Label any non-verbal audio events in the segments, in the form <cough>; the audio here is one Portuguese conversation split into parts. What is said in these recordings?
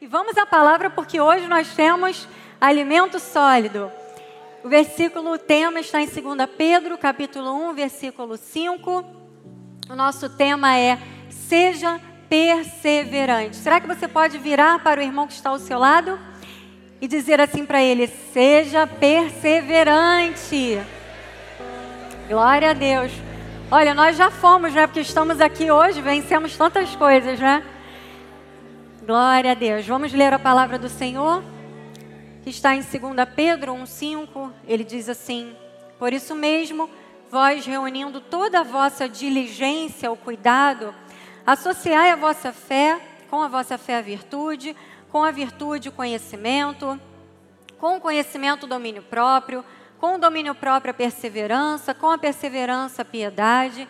E vamos à palavra porque hoje nós temos alimento sólido. O versículo, o tema está em 2 Pedro, capítulo 1, versículo 5. O nosso tema é Seja perseverante. Será que você pode virar para o irmão que está ao seu lado e dizer assim para ele: Seja perseverante. Glória a Deus. Olha, nós já fomos, né? Porque estamos aqui hoje, vencemos tantas coisas, né? Glória a Deus. Vamos ler a palavra do Senhor, que está em 2 Pedro 1,5. Ele diz assim: Por isso mesmo, vós reunindo toda a vossa diligência, o cuidado, associai a vossa fé, com a vossa fé a virtude, com a virtude o conhecimento, com o conhecimento o domínio próprio, com o domínio próprio a perseverança, com a perseverança a piedade,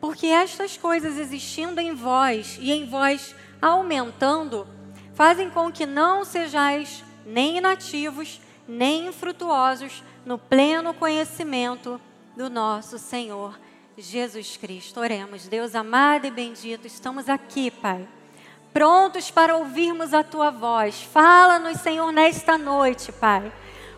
porque estas coisas existindo em vós e em vós aumentando, fazem com que não sejais nem inativos, nem infrutuosos no pleno conhecimento do nosso Senhor Jesus Cristo. Oremos, Deus amado e bendito, estamos aqui, Pai, prontos para ouvirmos a tua voz. Fala-nos, Senhor, nesta noite, Pai.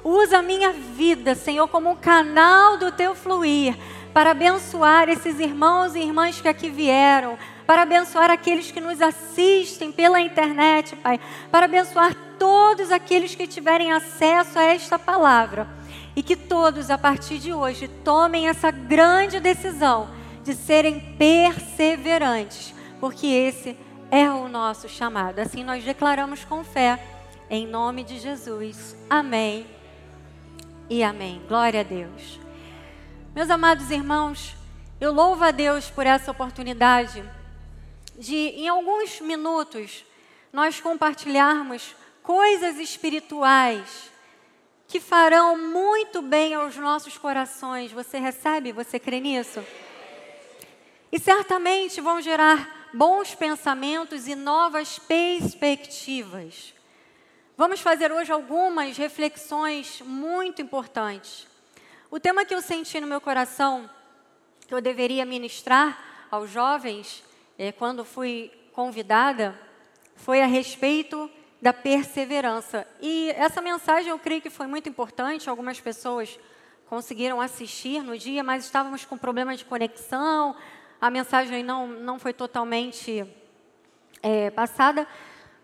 Usa a minha vida, Senhor, como um canal do teu fluir para abençoar esses irmãos e irmãs que aqui vieram para abençoar aqueles que nos assistem pela internet, Pai, para abençoar todos aqueles que tiverem acesso a esta palavra. E que todos, a partir de hoje, tomem essa grande decisão de serem perseverantes, porque esse é o nosso chamado. Assim nós declaramos com fé, em nome de Jesus. Amém e amém. Glória a Deus. Meus amados irmãos, eu louvo a Deus por essa oportunidade de, em alguns minutos, nós compartilharmos coisas espirituais que farão muito bem aos nossos corações. Você recebe? Você crê nisso? E certamente vão gerar bons pensamentos e novas perspectivas. Vamos fazer hoje algumas reflexões muito importantes. O tema que eu senti no meu coração, que eu deveria ministrar aos jovens, quando fui convidada, foi a respeito da perseverança. E essa mensagem eu creio que foi muito importante. Algumas pessoas conseguiram assistir no dia, mas estávamos com problemas de conexão, a mensagem não, não foi totalmente é, passada.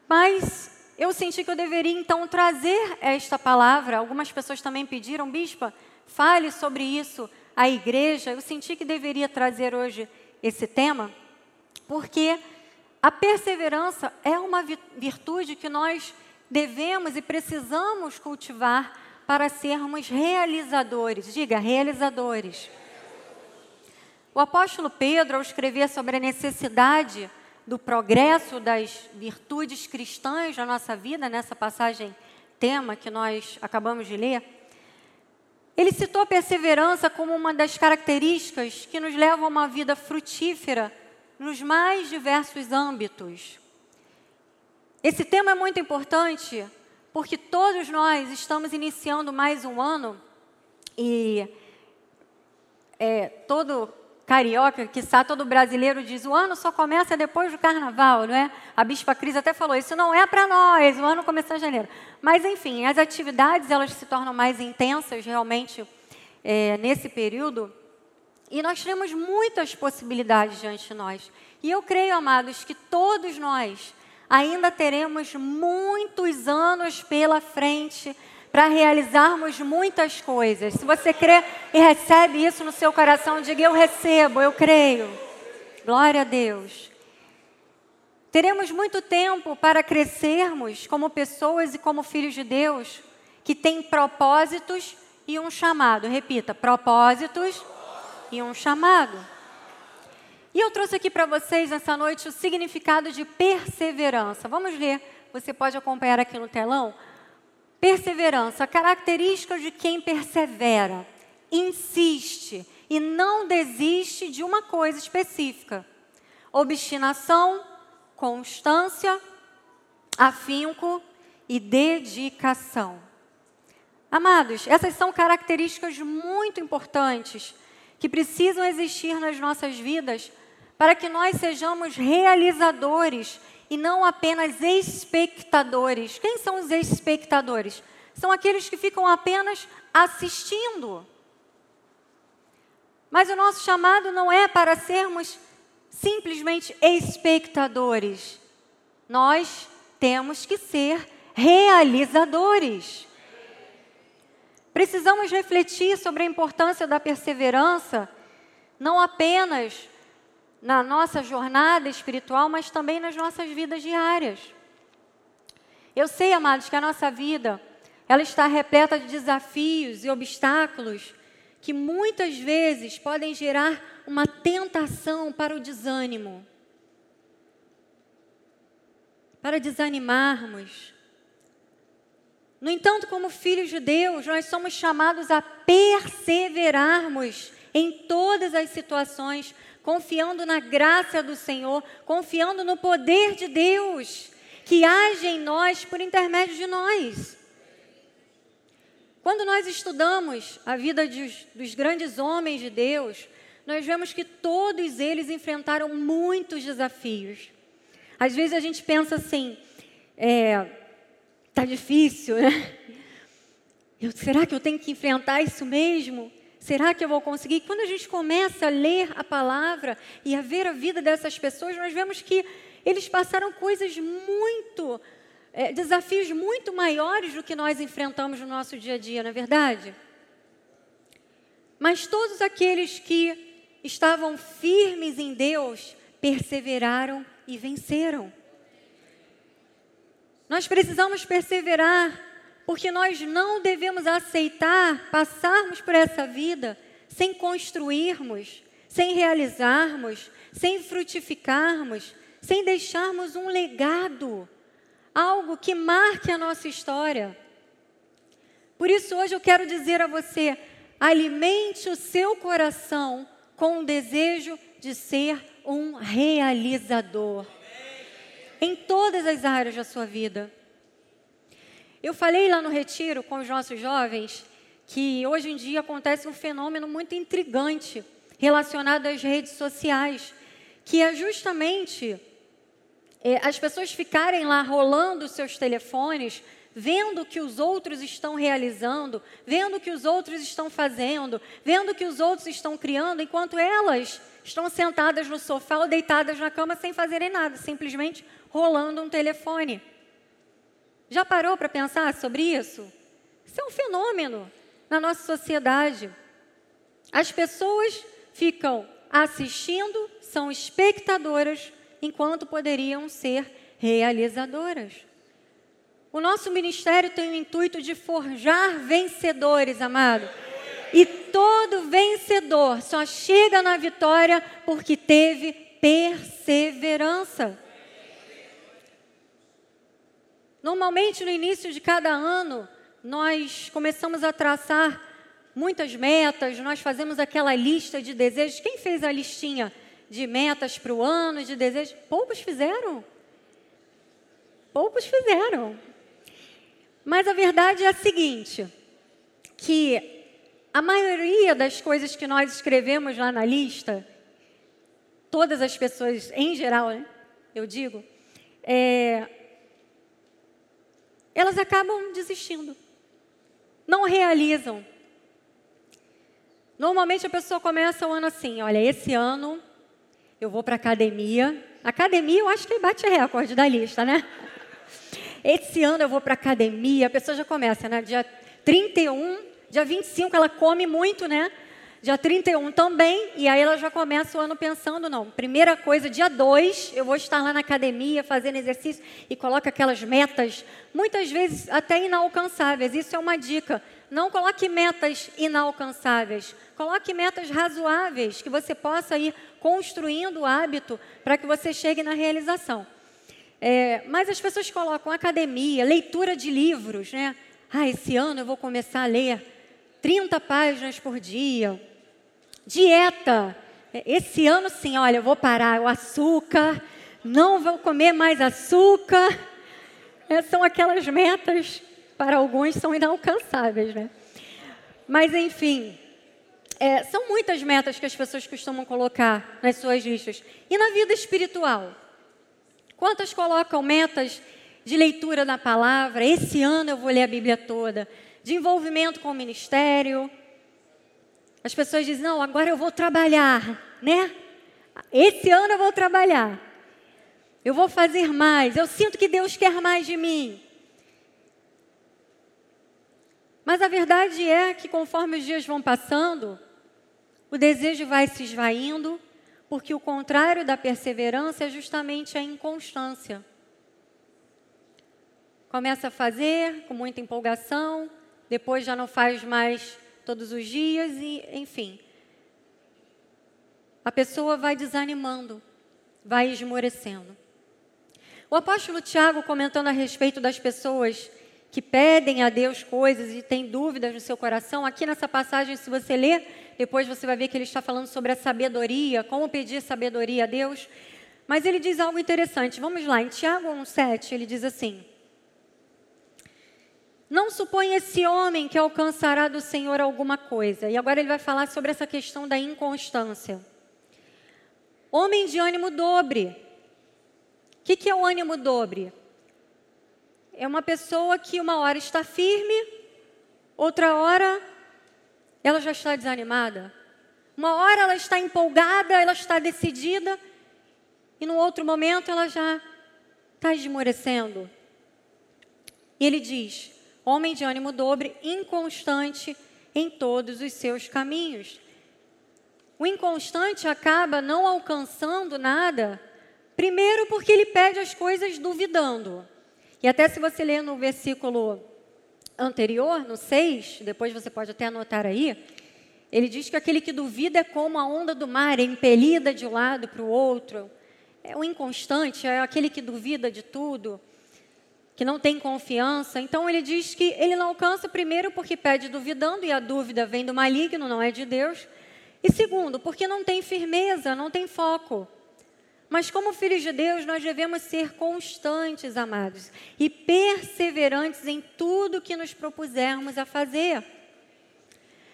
Mas eu senti que eu deveria então trazer esta palavra. Algumas pessoas também pediram, bispa, fale sobre isso à igreja. Eu senti que deveria trazer hoje esse tema porque a perseverança é uma virtude que nós devemos e precisamos cultivar para sermos realizadores. Diga, realizadores. O apóstolo Pedro, ao escrever sobre a necessidade do progresso das virtudes cristãs na nossa vida, nessa passagem tema que nós acabamos de ler, ele citou a perseverança como uma das características que nos levam a uma vida frutífera nos mais diversos âmbitos. Esse tema é muito importante porque todos nós estamos iniciando mais um ano e é, todo carioca, que está todo brasileiro diz, o ano só começa depois do carnaval, não é? A Bispa Cris até falou, isso não é para nós, o ano começa em janeiro. Mas, enfim, as atividades, elas se tornam mais intensas realmente é, nesse período. E nós temos muitas possibilidades diante de nós. E eu creio, amados, que todos nós ainda teremos muitos anos pela frente para realizarmos muitas coisas. Se você crê e recebe isso no seu coração, diga: Eu recebo, eu creio. Glória a Deus. Teremos muito tempo para crescermos como pessoas e como filhos de Deus que têm propósitos e um chamado. Repita: propósitos e um chamado. E eu trouxe aqui para vocês nessa noite o significado de perseverança. Vamos ler, você pode acompanhar aqui no telão. Perseverança, característica de quem persevera, insiste e não desiste de uma coisa específica. Obstinação, constância, afinco e dedicação. Amados, essas são características muito importantes que precisam existir nas nossas vidas para que nós sejamos realizadores e não apenas espectadores. Quem são os espectadores? São aqueles que ficam apenas assistindo. Mas o nosso chamado não é para sermos simplesmente espectadores. Nós temos que ser realizadores. Precisamos refletir sobre a importância da perseverança, não apenas na nossa jornada espiritual, mas também nas nossas vidas diárias. Eu sei, amados, que a nossa vida ela está repleta de desafios e obstáculos que muitas vezes podem gerar uma tentação para o desânimo, para desanimarmos. No entanto, como filhos de Deus, nós somos chamados a perseverarmos em todas as situações, confiando na graça do Senhor, confiando no poder de Deus, que age em nós por intermédio de nós. Quando nós estudamos a vida dos, dos grandes homens de Deus, nós vemos que todos eles enfrentaram muitos desafios. Às vezes a gente pensa assim, é, tá difícil, né? Eu, será que eu tenho que enfrentar isso mesmo? Será que eu vou conseguir? Quando a gente começa a ler a palavra e a ver a vida dessas pessoas, nós vemos que eles passaram coisas muito é, desafios muito maiores do que nós enfrentamos no nosso dia a dia, não é verdade? Mas todos aqueles que estavam firmes em Deus perseveraram e venceram. Nós precisamos perseverar, porque nós não devemos aceitar passarmos por essa vida sem construirmos, sem realizarmos, sem frutificarmos, sem deixarmos um legado algo que marque a nossa história. Por isso, hoje eu quero dizer a você: alimente o seu coração com o desejo de ser um realizador em todas as áreas da sua vida. Eu falei lá no retiro com os nossos jovens que hoje em dia acontece um fenômeno muito intrigante relacionado às redes sociais, que é justamente é, as pessoas ficarem lá rolando seus telefones, vendo o que os outros estão realizando, vendo o que os outros estão fazendo, vendo o que os outros estão criando, enquanto elas estão sentadas no sofá ou deitadas na cama sem fazerem nada, simplesmente rolando um telefone. Já parou para pensar sobre isso? Isso é um fenômeno na nossa sociedade. As pessoas ficam assistindo, são espectadoras enquanto poderiam ser realizadoras. O nosso ministério tem o intuito de forjar vencedores, amado. E todo vencedor só chega na vitória porque teve perseverança. Normalmente, no início de cada ano, nós começamos a traçar muitas metas, nós fazemos aquela lista de desejos. Quem fez a listinha de metas para o ano, de desejos. Poucos fizeram. Poucos fizeram. Mas a verdade é a seguinte: que a maioria das coisas que nós escrevemos lá na lista, todas as pessoas em geral, né, eu digo, é, elas acabam desistindo, não realizam. Normalmente a pessoa começa o ano assim: olha, esse ano eu vou para academia. Academia, eu acho que bate recorde da lista, né? Esse ano eu vou para academia, a pessoa já começa, né? Dia 31, dia 25 ela come muito, né? Dia 31 também, e aí ela já começa o ano pensando, não, primeira coisa, dia 2 eu vou estar lá na academia fazendo exercício e coloca aquelas metas, muitas vezes até inalcançáveis. Isso é uma dica. Não coloque metas inalcançáveis, coloque metas razoáveis, que você possa ir construindo o hábito para que você chegue na realização. É, mas as pessoas colocam academia, leitura de livros, né? Ah, esse ano eu vou começar a ler 30 páginas por dia. Dieta. Esse ano sim, olha, eu vou parar o açúcar, não vou comer mais açúcar. É, são aquelas metas, para alguns são inalcançáveis, né? Mas enfim, é, são muitas metas que as pessoas costumam colocar nas suas listas. E na vida espiritual? Quantas colocam metas de leitura na palavra? Esse ano eu vou ler a Bíblia toda. De envolvimento com o ministério. As pessoas dizem: não, agora eu vou trabalhar, né? Esse ano eu vou trabalhar. Eu vou fazer mais. Eu sinto que Deus quer mais de mim. Mas a verdade é que conforme os dias vão passando, o desejo vai se esvaindo, porque o contrário da perseverança é justamente a inconstância. Começa a fazer com muita empolgação, depois já não faz mais todos os dias e, enfim. A pessoa vai desanimando, vai esmorecendo. O apóstolo Tiago, comentando a respeito das pessoas que pedem a Deus coisas e têm dúvidas no seu coração, aqui nessa passagem, se você ler, depois você vai ver que ele está falando sobre a sabedoria, como pedir sabedoria a Deus. Mas ele diz algo interessante. Vamos lá, em Tiago 1,7, ele diz assim: Não suponha esse homem que alcançará do Senhor alguma coisa. E agora ele vai falar sobre essa questão da inconstância. Homem de ânimo dobre, o que, que é o ânimo dobre? É uma pessoa que uma hora está firme, outra hora ela já está desanimada. Uma hora ela está empolgada, ela está decidida, e no outro momento ela já está esmorecendo. E ele diz: homem de ânimo dobre, inconstante em todos os seus caminhos. O inconstante acaba não alcançando nada Primeiro, porque ele pede as coisas duvidando. E até se você ler no versículo anterior, no 6, depois você pode até anotar aí, ele diz que aquele que duvida é como a onda do mar, é impelida de um lado para o outro. É o inconstante, é aquele que duvida de tudo, que não tem confiança. Então ele diz que ele não alcança, primeiro, porque pede duvidando, e a dúvida vem do maligno, não é de Deus. E segundo, porque não tem firmeza, não tem foco. Mas, como filhos de Deus, nós devemos ser constantes, amados, e perseverantes em tudo que nos propusermos a fazer.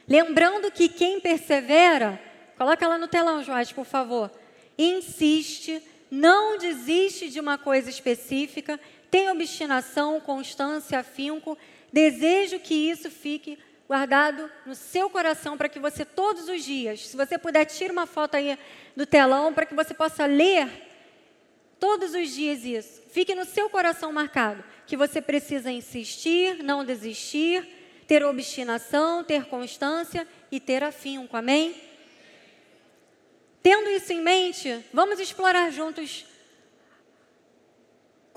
Lembrando que quem persevera, coloca lá no telão, Joás, por favor, insiste, não desiste de uma coisa específica, tem obstinação, constância, afinco, desejo que isso fique guardado no seu coração para que você todos os dias, se você puder, tire uma foto aí do telão para que você possa ler todos os dias isso. Fique no seu coração marcado que você precisa insistir, não desistir, ter obstinação, ter constância e ter afinco. Amém? Tendo isso em mente, vamos explorar juntos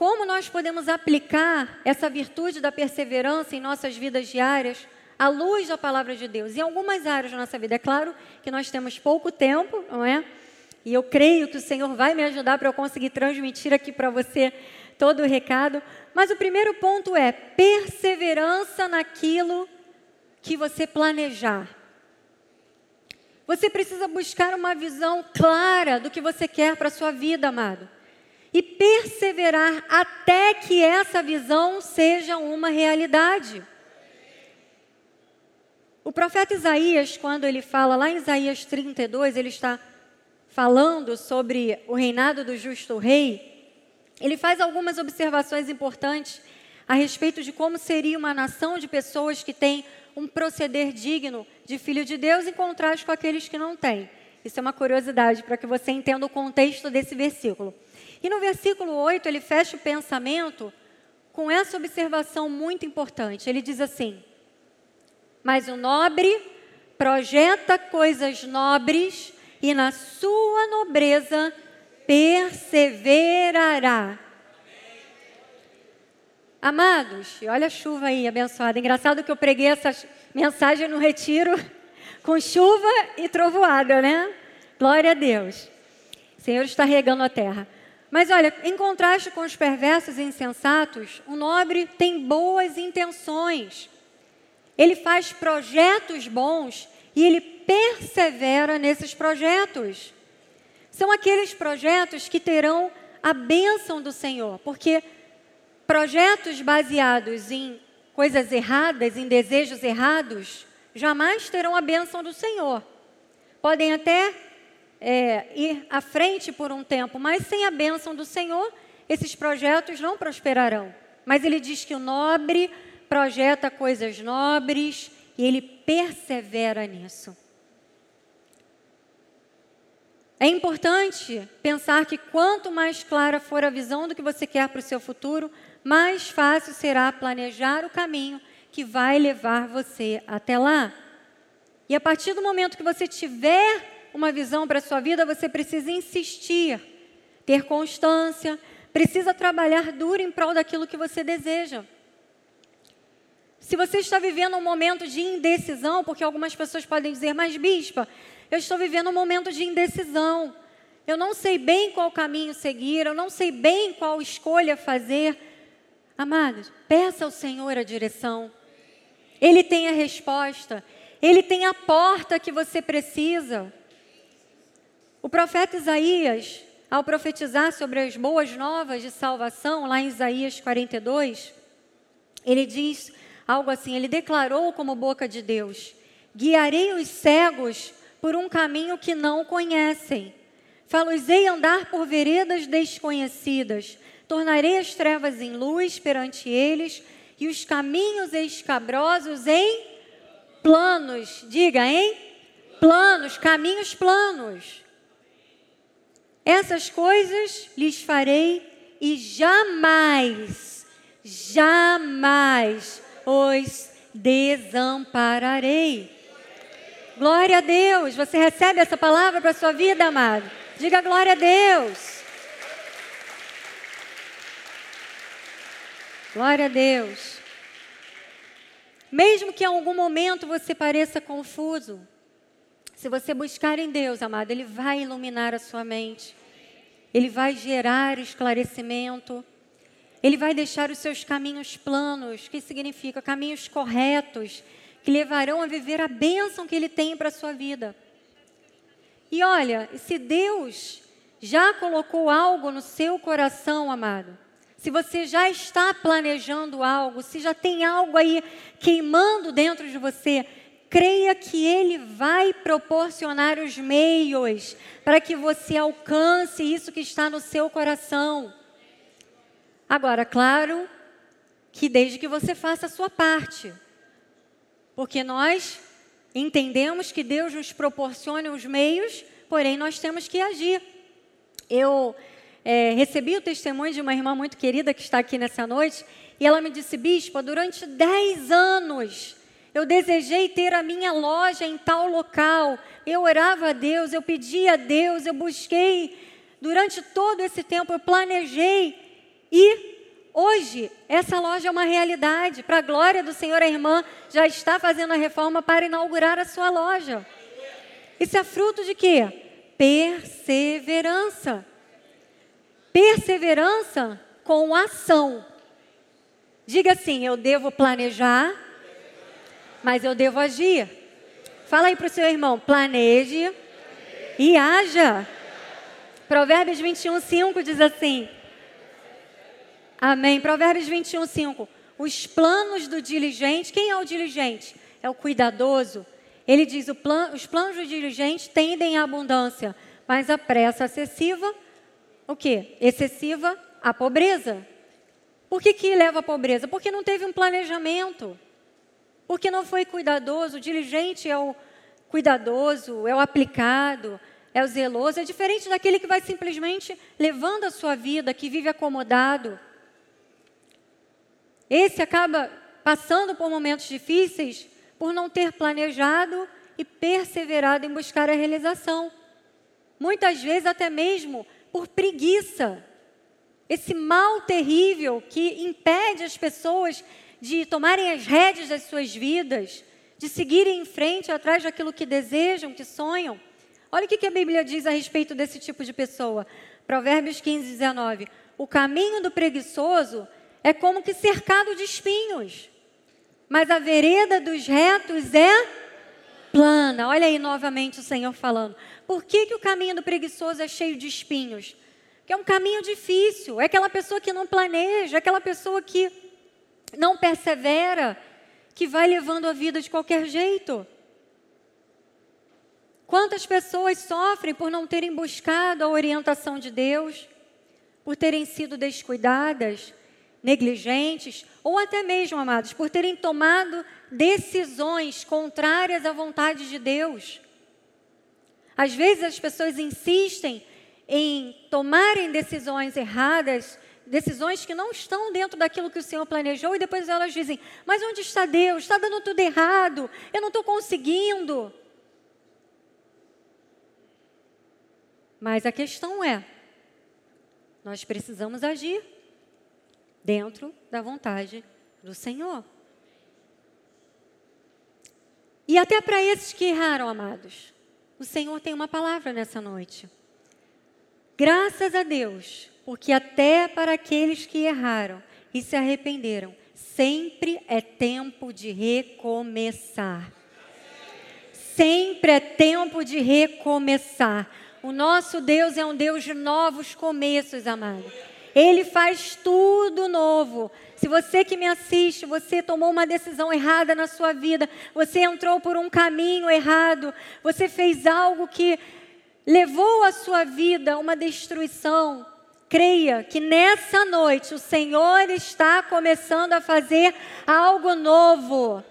como nós podemos aplicar essa virtude da perseverança em nossas vidas diárias à luz da palavra de Deus. Em algumas áreas da nossa vida, é claro que nós temos pouco tempo, não é? E eu creio que o Senhor vai me ajudar para eu conseguir transmitir aqui para você todo o recado. Mas o primeiro ponto é perseverança naquilo que você planejar. Você precisa buscar uma visão clara do que você quer para a sua vida, amado. E perseverar até que essa visão seja uma realidade. O profeta Isaías, quando ele fala lá em Isaías 32, ele está falando sobre o reinado do justo rei. Ele faz algumas observações importantes a respeito de como seria uma nação de pessoas que tem um proceder digno de filho de Deus em contraste com aqueles que não têm. Isso é uma curiosidade para que você entenda o contexto desse versículo. E no versículo 8, ele fecha o pensamento com essa observação muito importante. Ele diz assim: mas o nobre projeta coisas nobres e na sua nobreza perseverará. Amados, olha a chuva aí, abençoada. Engraçado que eu preguei essa mensagem no retiro <laughs> com chuva e trovoada, né? Glória a Deus. O Senhor está regando a terra. Mas olha, em contraste com os perversos e insensatos, o nobre tem boas intenções. Ele faz projetos bons e ele persevera nesses projetos. São aqueles projetos que terão a bênção do Senhor, porque projetos baseados em coisas erradas, em desejos errados, jamais terão a bênção do Senhor. Podem até é, ir à frente por um tempo, mas sem a bênção do Senhor, esses projetos não prosperarão. Mas ele diz que o nobre projeta coisas nobres e ele persevera nisso. É importante pensar que quanto mais clara for a visão do que você quer para o seu futuro, mais fácil será planejar o caminho que vai levar você até lá. E a partir do momento que você tiver uma visão para a sua vida, você precisa insistir, ter constância, precisa trabalhar duro em prol daquilo que você deseja. Se você está vivendo um momento de indecisão, porque algumas pessoas podem dizer, mas bispa, eu estou vivendo um momento de indecisão. Eu não sei bem qual caminho seguir, eu não sei bem qual escolha fazer. Amados, peça ao Senhor a direção. Ele tem a resposta. Ele tem a porta que você precisa. O profeta Isaías, ao profetizar sobre as boas novas de salvação, lá em Isaías 42, ele diz algo assim: ele declarou como boca de Deus: Guiarei os cegos por um caminho que não conhecem. Falosei andar por veredas desconhecidas. Tornarei as trevas em luz perante eles e os caminhos escabrosos em planos. Diga, em planos, caminhos planos. Essas coisas lhes farei e jamais, jamais os desampararei. Glória a Deus. Você recebe essa palavra para a sua vida, amado? Diga glória a Deus. Glória a Deus. Mesmo que em algum momento você pareça confuso, se você buscar em Deus, amado, Ele vai iluminar a sua mente, Ele vai gerar esclarecimento, Ele vai deixar os seus caminhos planos, que significa caminhos corretos, que levarão a viver a bênção que Ele tem para a sua vida. E olha, se Deus já colocou algo no seu coração, amado, se você já está planejando algo, se já tem algo aí queimando dentro de você, creia que Ele vai proporcionar os meios para que você alcance isso que está no seu coração. Agora, claro que desde que você faça a sua parte, porque nós entendemos que Deus nos proporciona os meios, porém nós temos que agir. Eu é, recebi o testemunho de uma irmã muito querida que está aqui nessa noite, e ela me disse, bispa, durante 10 anos eu desejei ter a minha loja em tal local. Eu orava a Deus, eu pedia a Deus, eu busquei. Durante todo esse tempo eu planejei. E hoje essa loja é uma realidade. Para a glória do Senhor, a irmã já está fazendo a reforma para inaugurar a sua loja. Isso é fruto de quê? Perseverança. Perseverança com ação. Diga assim: eu devo planejar, mas eu devo agir. Fala aí para o seu irmão: planeje e haja. Provérbios 21, 5 diz assim. Amém. Provérbios 21, 5. Os planos do diligente, quem é o diligente? É o cuidadoso. Ele diz: plan, os planos do diligente tendem à abundância, mas a pressa excessiva, o quê? Excessiva, a pobreza. Por que, que leva à pobreza? Porque não teve um planejamento porque não foi cuidadoso. Diligente é o cuidadoso, é o aplicado, é o zeloso. É diferente daquele que vai simplesmente levando a sua vida, que vive acomodado. Esse acaba passando por momentos difíceis por não ter planejado e perseverado em buscar a realização. Muitas vezes, até mesmo por preguiça. Esse mal terrível que impede as pessoas de tomarem as rédeas das suas vidas, de seguirem em frente atrás daquilo que desejam, que sonham. Olha o que a Bíblia diz a respeito desse tipo de pessoa. Provérbios 15, 19. O caminho do preguiçoso é como que cercado de espinhos, mas a vereda dos retos é plana. Olha aí novamente o Senhor falando. Por que, que o caminho do preguiçoso é cheio de espinhos? Que é um caminho difícil, é aquela pessoa que não planeja, é aquela pessoa que não persevera, que vai levando a vida de qualquer jeito. Quantas pessoas sofrem por não terem buscado a orientação de Deus, por terem sido descuidadas, negligentes, ou até mesmo, amados, por terem tomado decisões contrárias à vontade de Deus. Às vezes as pessoas insistem em tomarem decisões erradas, decisões que não estão dentro daquilo que o Senhor planejou, e depois elas dizem: Mas onde está Deus? Está dando tudo errado, eu não estou conseguindo. Mas a questão é: nós precisamos agir dentro da vontade do Senhor. E até para esses que erraram, amados, o Senhor tem uma palavra nessa noite. Graças a Deus, porque até para aqueles que erraram e se arrependeram, sempre é tempo de recomeçar. Sempre é tempo de recomeçar. O nosso Deus é um Deus de novos começos, amado. Ele faz tudo novo. Se você que me assiste, você tomou uma decisão errada na sua vida, você entrou por um caminho errado, você fez algo que levou a sua vida a uma destruição, creia que nessa noite o Senhor está começando a fazer algo novo.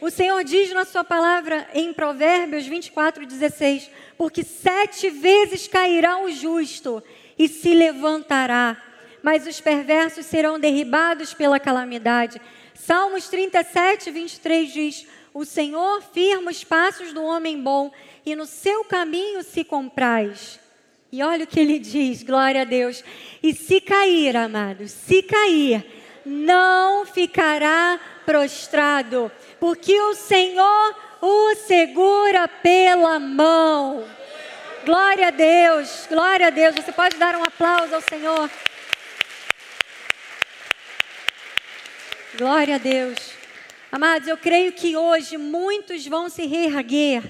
O Senhor diz na sua palavra em Provérbios 24, 16: Porque sete vezes cairá o justo e se levantará, mas os perversos serão derribados pela calamidade. Salmos 37, 23 diz: O Senhor firma os passos do homem bom e no seu caminho se compraz. E olha o que ele diz, glória a Deus. E se cair, amados, se cair, não ficará prostrado, porque o Senhor o segura pela mão. Glória a Deus, glória a Deus. Você pode dar um aplauso ao Senhor. Glória a Deus. Amados, eu creio que hoje muitos vão se reerguer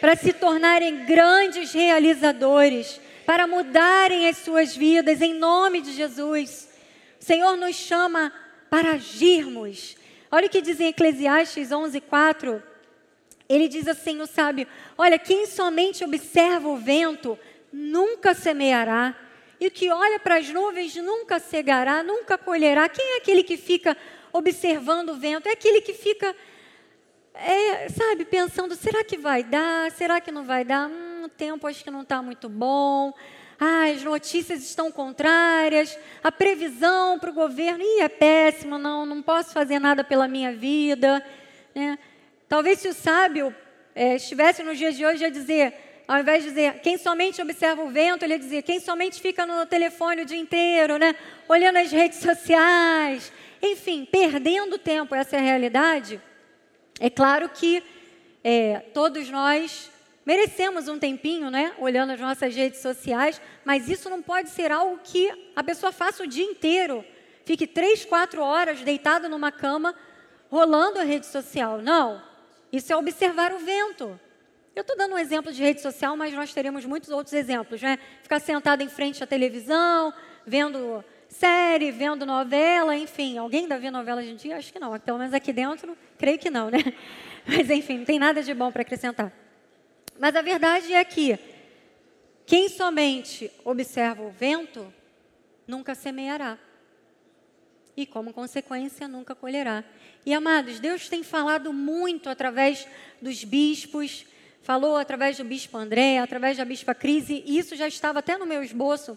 para se tornarem grandes realizadores, para mudarem as suas vidas em nome de Jesus. O Senhor nos chama para agirmos. Olha o que diz em Eclesiastes 11:4. Ele diz assim, o sábio: Olha, quem somente observa o vento nunca semeará, e o que olha para as nuvens nunca cegará, nunca colherá. Quem é aquele que fica observando o vento? É aquele que fica, é, sabe, pensando: será que vai dar? Será que não vai dar? Hum, tempo acho que não está muito bom. Ah, as notícias estão contrárias, a previsão para o governo Ih, é péssimo, não, não posso fazer nada pela minha vida. Né? Talvez se o sábio é, estivesse nos dias de hoje a dizer, ao invés de dizer quem somente observa o vento, ele ia dizer quem somente fica no telefone o dia inteiro, né? olhando as redes sociais, enfim, perdendo tempo, essa é a realidade. É claro que é, todos nós merecemos um tempinho, né? Olhando as nossas redes sociais, mas isso não pode ser algo que a pessoa faça o dia inteiro. Fique três, quatro horas deitado numa cama, rolando a rede social. Não. Isso é observar o vento. Eu estou dando um exemplo de rede social, mas nós teremos muitos outros exemplos, né? Ficar sentado em frente à televisão, vendo série, vendo novela, enfim. Alguém ainda vê novela hoje em dia? Acho que não. Pelo menos aqui dentro, creio que não, né? <laughs> Mas enfim, não tem nada de bom para acrescentar. Mas a verdade é que quem somente observa o vento nunca semeará. E, como consequência, nunca colherá. E amados, Deus tem falado muito através dos bispos, falou através do bispo André, através da bispa Crise, e isso já estava até no meu esboço.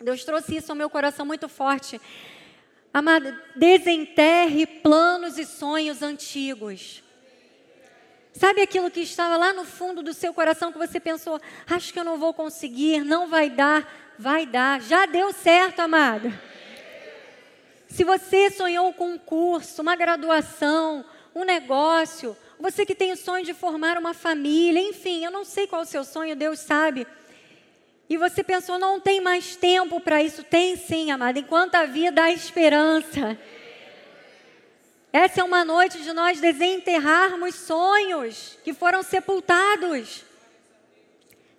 Deus trouxe isso ao meu coração muito forte. Amado, desenterre planos e sonhos antigos. Sabe aquilo que estava lá no fundo do seu coração que você pensou, acho que eu não vou conseguir, não vai dar, vai dar. Já deu certo, amado. Se você sonhou com um curso, uma graduação, um negócio, você que tem o sonho de formar uma família, enfim, eu não sei qual é o seu sonho, Deus sabe. E você pensou, não tem mais tempo para isso. Tem sim, amada, enquanto a vida há esperança. Essa é uma noite de nós desenterrarmos sonhos que foram sepultados.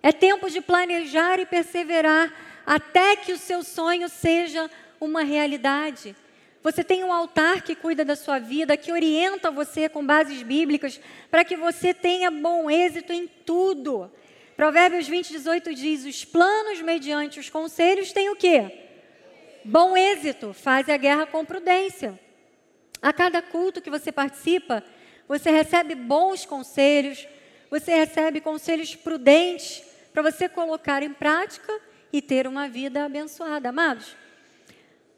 É tempo de planejar e perseverar até que o seu sonho seja uma realidade. Você tem um altar que cuida da sua vida, que orienta você com bases bíblicas, para que você tenha bom êxito em tudo. Provérbios 20, 18 diz: Os planos mediante os conselhos têm o quê? Bom êxito, faz a guerra com prudência. A cada culto que você participa, você recebe bons conselhos, você recebe conselhos prudentes para você colocar em prática e ter uma vida abençoada. Amados,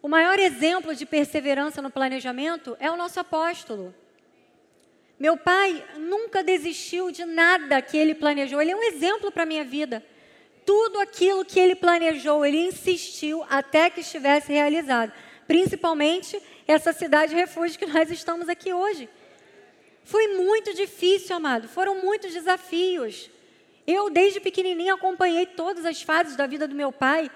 o maior exemplo de perseverança no planejamento é o nosso apóstolo. Meu pai nunca desistiu de nada que ele planejou. Ele é um exemplo para a minha vida. Tudo aquilo que ele planejou, ele insistiu até que estivesse realizado. Principalmente essa cidade refúgio que nós estamos aqui hoje. Foi muito difícil, amado. Foram muitos desafios. Eu, desde pequenininha, acompanhei todas as fases da vida do meu pai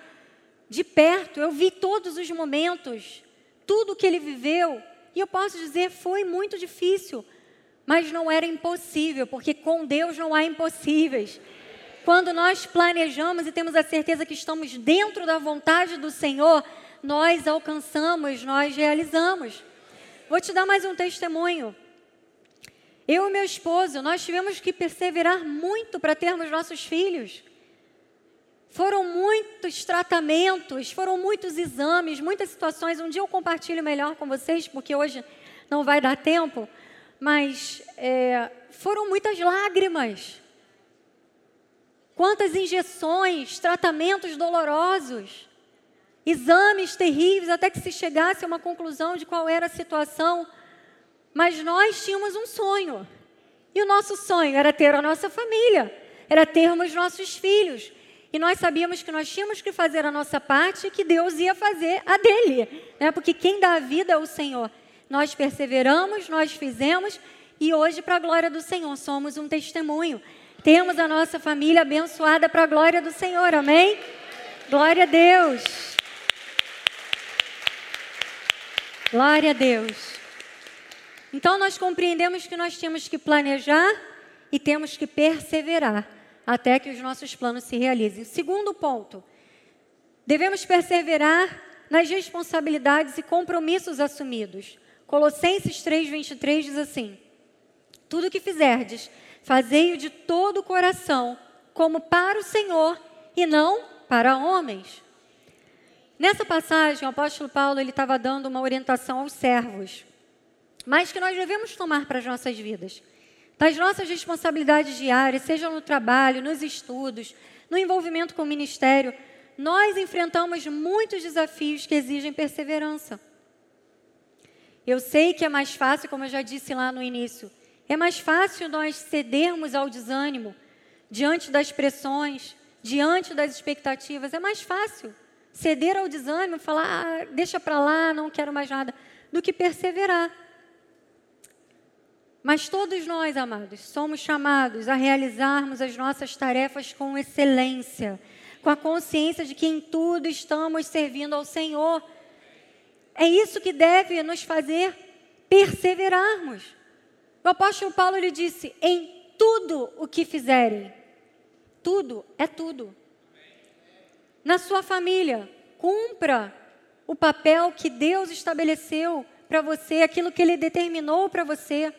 de perto. Eu vi todos os momentos, tudo que ele viveu. E eu posso dizer, foi muito difícil. Mas não era impossível, porque com Deus não há impossíveis. Quando nós planejamos e temos a certeza que estamos dentro da vontade do Senhor, nós alcançamos, nós realizamos. Vou te dar mais um testemunho. Eu e meu esposo, nós tivemos que perseverar muito para termos nossos filhos. Foram muitos tratamentos, foram muitos exames, muitas situações. Um dia eu compartilho melhor com vocês, porque hoje não vai dar tempo mas é, foram muitas lágrimas. Quantas injeções, tratamentos dolorosos, exames terríveis, até que se chegasse a uma conclusão de qual era a situação. Mas nós tínhamos um sonho. E o nosso sonho era ter a nossa família, era termos nossos filhos. E nós sabíamos que nós tínhamos que fazer a nossa parte e que Deus ia fazer a dele. Né? Porque quem dá a vida é o Senhor. Nós perseveramos, nós fizemos e hoje, para a glória do Senhor, somos um testemunho. Temos a nossa família abençoada para a glória do Senhor, amém? Glória a Deus. Glória a Deus. Então, nós compreendemos que nós temos que planejar e temos que perseverar até que os nossos planos se realizem. Segundo ponto, devemos perseverar nas responsabilidades e compromissos assumidos. Colossenses 3:23 diz assim: Tudo que fizerdes, fazei-o de todo o coração, como para o Senhor e não para homens. Nessa passagem, o apóstolo Paulo ele estava dando uma orientação aos servos, mas que nós devemos tomar para as nossas vidas. Das nossas responsabilidades diárias, seja no trabalho, nos estudos, no envolvimento com o ministério, nós enfrentamos muitos desafios que exigem perseverança. Eu sei que é mais fácil, como eu já disse lá no início, é mais fácil nós cedermos ao desânimo diante das pressões, diante das expectativas. É mais fácil ceder ao desânimo, falar, ah, deixa para lá, não quero mais nada, do que perseverar. Mas todos nós, amados, somos chamados a realizarmos as nossas tarefas com excelência, com a consciência de que em tudo estamos servindo ao Senhor é isso que deve nos fazer perseverarmos. O apóstolo Paulo lhe disse: em tudo o que fizerem, tudo é tudo. Na sua família, cumpra o papel que Deus estabeleceu para você, aquilo que Ele determinou para você.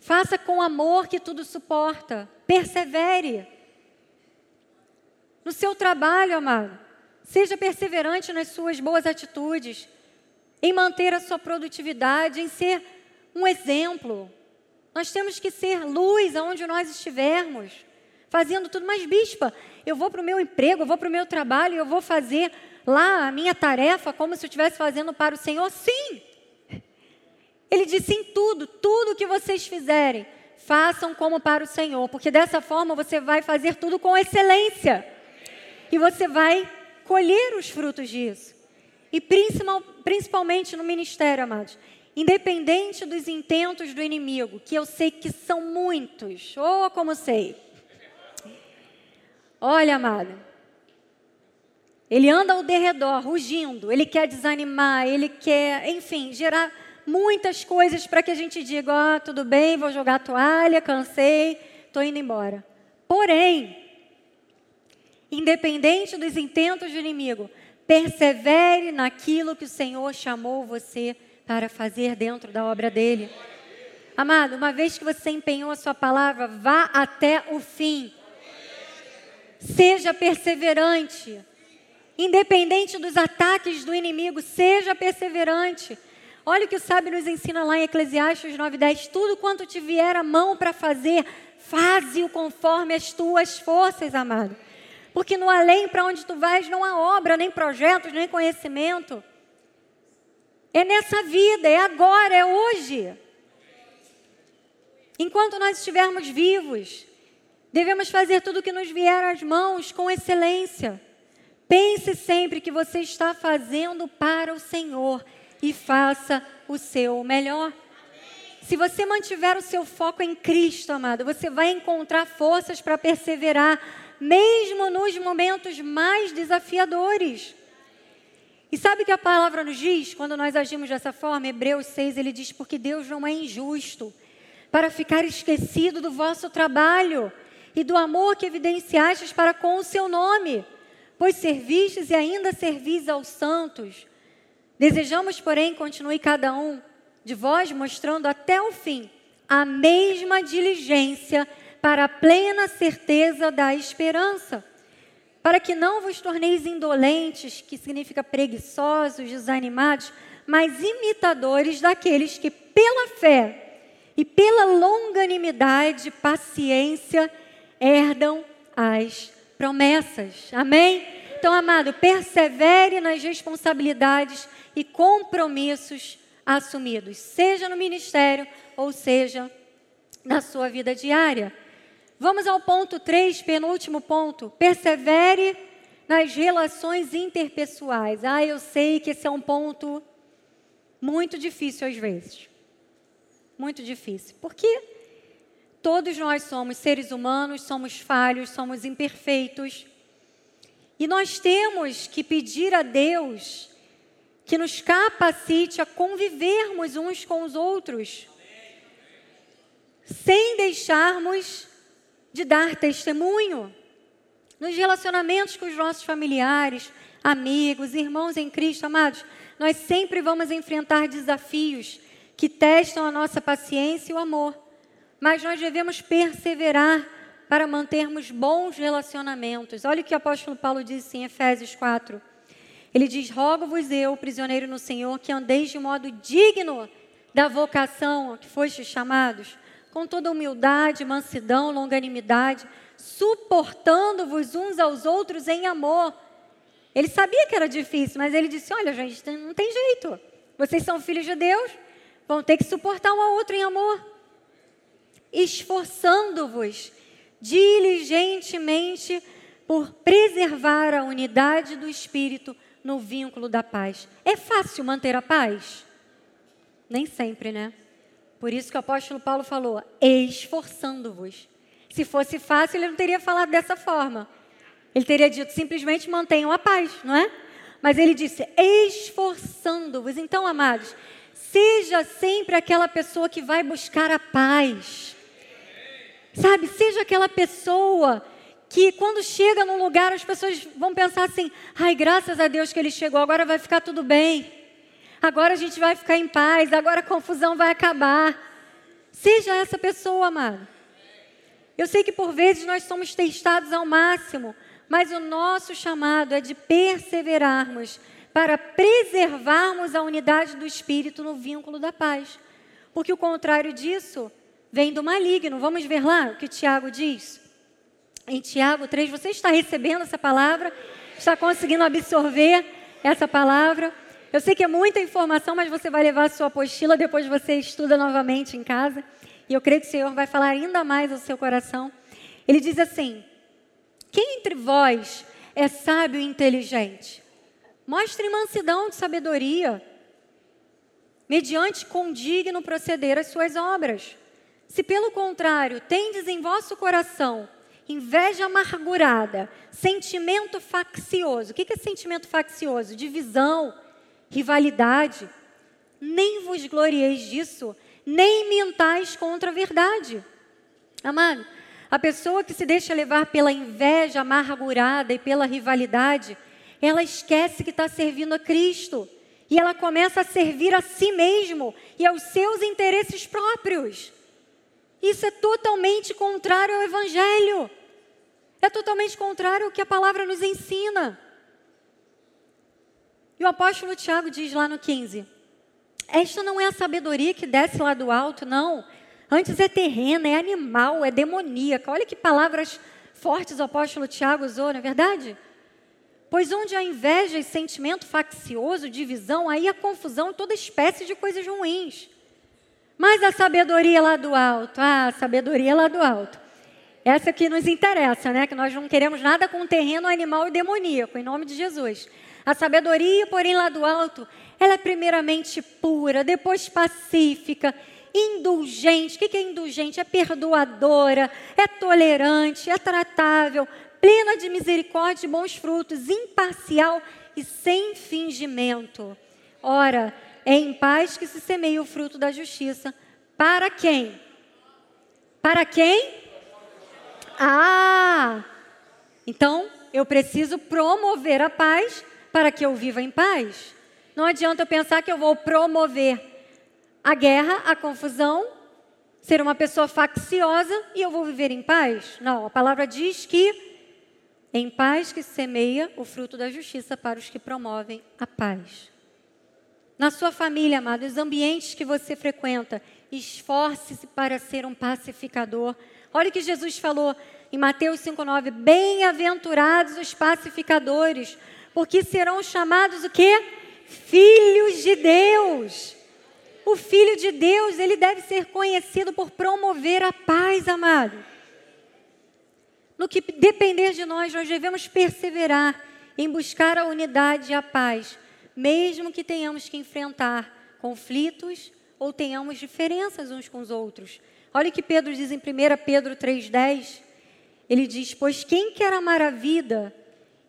Faça com amor que tudo suporta. Persevere. No seu trabalho, amado. Seja perseverante nas suas boas atitudes, em manter a sua produtividade, em ser um exemplo. Nós temos que ser luz aonde nós estivermos, fazendo tudo. Mas, bispa, eu vou para o meu emprego, eu vou para o meu trabalho, eu vou fazer lá a minha tarefa como se eu estivesse fazendo para o Senhor? Sim! Ele disse em tudo, tudo que vocês fizerem, façam como para o Senhor, porque dessa forma você vai fazer tudo com excelência. E você vai colher os frutos disso. E principalmente no ministério, amados. Independente dos intentos do inimigo, que eu sei que são muitos, ou como sei. Olha, amado. Ele anda ao derredor, rugindo, ele quer desanimar, ele quer, enfim, gerar muitas coisas para que a gente diga: Ó, oh, tudo bem, vou jogar a toalha, cansei, estou indo embora. Porém, independente dos intentos do inimigo, persevere naquilo que o Senhor chamou você para fazer dentro da obra dele. Amado, uma vez que você empenhou a sua palavra, vá até o fim. Seja perseverante. Independente dos ataques do inimigo, seja perseverante. Olha o que o sábio nos ensina lá em Eclesiastes 9:10, tudo quanto te vier a mão para fazer, faze-o conforme as tuas forças, amado. Porque no além para onde tu vais não há obra, nem projetos, nem conhecimento. É nessa vida, é agora, é hoje. Enquanto nós estivermos vivos, devemos fazer tudo o que nos vier às mãos com excelência. Pense sempre que você está fazendo para o Senhor e faça o seu melhor. Se você mantiver o seu foco em Cristo, amado, você vai encontrar forças para perseverar, mesmo nos momentos mais desafiadores. E sabe o que a palavra nos diz quando nós agimos dessa forma? Hebreus 6, ele diz: Porque Deus não é injusto para ficar esquecido do vosso trabalho e do amor que evidenciastes para com o seu nome, pois servistes e ainda servis aos santos. Desejamos, porém, continue cada um de vós mostrando até o fim a mesma diligência para a plena certeza da esperança, para que não vos torneis indolentes, que significa preguiçosos, desanimados, mas imitadores daqueles que pela fé e pela longanimidade, paciência, herdam as promessas. Amém? Então, amado, persevere nas responsabilidades e compromissos assumidos, seja no ministério ou seja na sua vida diária. Vamos ao ponto 3, penúltimo ponto. Persevere nas relações interpessoais. Ah, eu sei que esse é um ponto muito difícil às vezes muito difícil. Porque todos nós somos seres humanos, somos falhos, somos imperfeitos. E nós temos que pedir a Deus que nos capacite a convivermos uns com os outros, sem deixarmos de dar testemunho nos relacionamentos com os nossos familiares, amigos, irmãos em Cristo, amados. Nós sempre vamos enfrentar desafios que testam a nossa paciência e o amor. Mas nós devemos perseverar para mantermos bons relacionamentos. Olha o que o apóstolo Paulo disse em Efésios 4. Ele diz: Rogo-vos eu, prisioneiro no Senhor, que andeis de modo digno da vocação que fostes chamados, com toda humildade, mansidão, longanimidade, suportando-vos uns aos outros em amor. Ele sabia que era difícil, mas ele disse: Olha, gente, não tem jeito. Vocês são filhos de Deus, vão ter que suportar um ao outro em amor, esforçando-vos diligentemente por preservar a unidade do espírito no vínculo da paz. É fácil manter a paz? Nem sempre, né? Por isso que o apóstolo Paulo falou: esforçando-vos. Se fosse fácil, ele não teria falado dessa forma. Ele teria dito simplesmente mantenham a paz, não é? Mas ele disse esforçando-vos. Então, amados, Seja sempre aquela pessoa que vai buscar a paz. Sabe, seja aquela pessoa que quando chega num lugar as pessoas vão pensar assim: ai, graças a Deus que ele chegou, agora vai ficar tudo bem. Agora a gente vai ficar em paz, agora a confusão vai acabar. Seja essa pessoa, amado. Eu sei que por vezes nós somos testados ao máximo, mas o nosso chamado é de perseverarmos para preservarmos a unidade do espírito no vínculo da paz. Porque o contrário disso vem do maligno. Vamos ver lá o que Tiago diz? Em Tiago 3, você está recebendo essa palavra? Está conseguindo absorver essa palavra? Eu sei que é muita informação, mas você vai levar a sua apostila, depois você estuda novamente em casa. E eu creio que o Senhor vai falar ainda mais ao seu coração. Ele diz assim: Quem entre vós é sábio e inteligente? Mostre mansidão de sabedoria, mediante condigno proceder as suas obras. Se pelo contrário tendes em vosso coração inveja amargurada, sentimento faccioso. O que é sentimento faccioso? Divisão, rivalidade. Nem vos glorieis disso, nem mentais contra a verdade. Amado, a pessoa que se deixa levar pela inveja amargurada e pela rivalidade, ela esquece que está servindo a Cristo. E ela começa a servir a si mesmo e aos seus interesses próprios. Isso é totalmente contrário ao Evangelho. É totalmente contrário ao que a palavra nos ensina. E o apóstolo Tiago diz lá no 15: Esta não é a sabedoria que desce lá do alto, não. Antes é terrena, é animal, é demoníaca. Olha que palavras fortes o apóstolo Tiago usou, não é verdade? Pois onde há inveja e sentimento faccioso, divisão, aí há confusão toda espécie de coisas ruins. Mas a sabedoria lá do alto, ah, a sabedoria lá do alto. Essa que nos interessa, né? Que nós não queremos nada com terreno animal e demoníaco, em nome de Jesus. A sabedoria, porém, lá do alto, ela é primeiramente pura, depois pacífica, indulgente. O que é indulgente? É perdoadora, é tolerante, é tratável, plena de misericórdia e bons frutos, imparcial e sem fingimento. Ora, é em paz que se semeia o fruto da justiça. Para quem? Para quem? Ah! Então, eu preciso promover a paz para que eu viva em paz. Não adianta eu pensar que eu vou promover a guerra, a confusão, ser uma pessoa facciosa e eu vou viver em paz. Não, a palavra diz que em paz que semeia o fruto da justiça para os que promovem a paz. Na sua família, amado, os ambientes que você frequenta, esforce-se para ser um pacificador. Olha o que Jesus falou em Mateus 5,9: Bem-aventurados os pacificadores, porque serão chamados o quê? Filhos de Deus. O Filho de Deus, ele deve ser conhecido por promover a paz, amado. No que depender de nós, nós devemos perseverar em buscar a unidade e a paz mesmo que tenhamos que enfrentar conflitos ou tenhamos diferenças uns com os outros. Olha o que Pedro diz em 1 Pedro 3,10. Ele diz: Pois quem quer amar a vida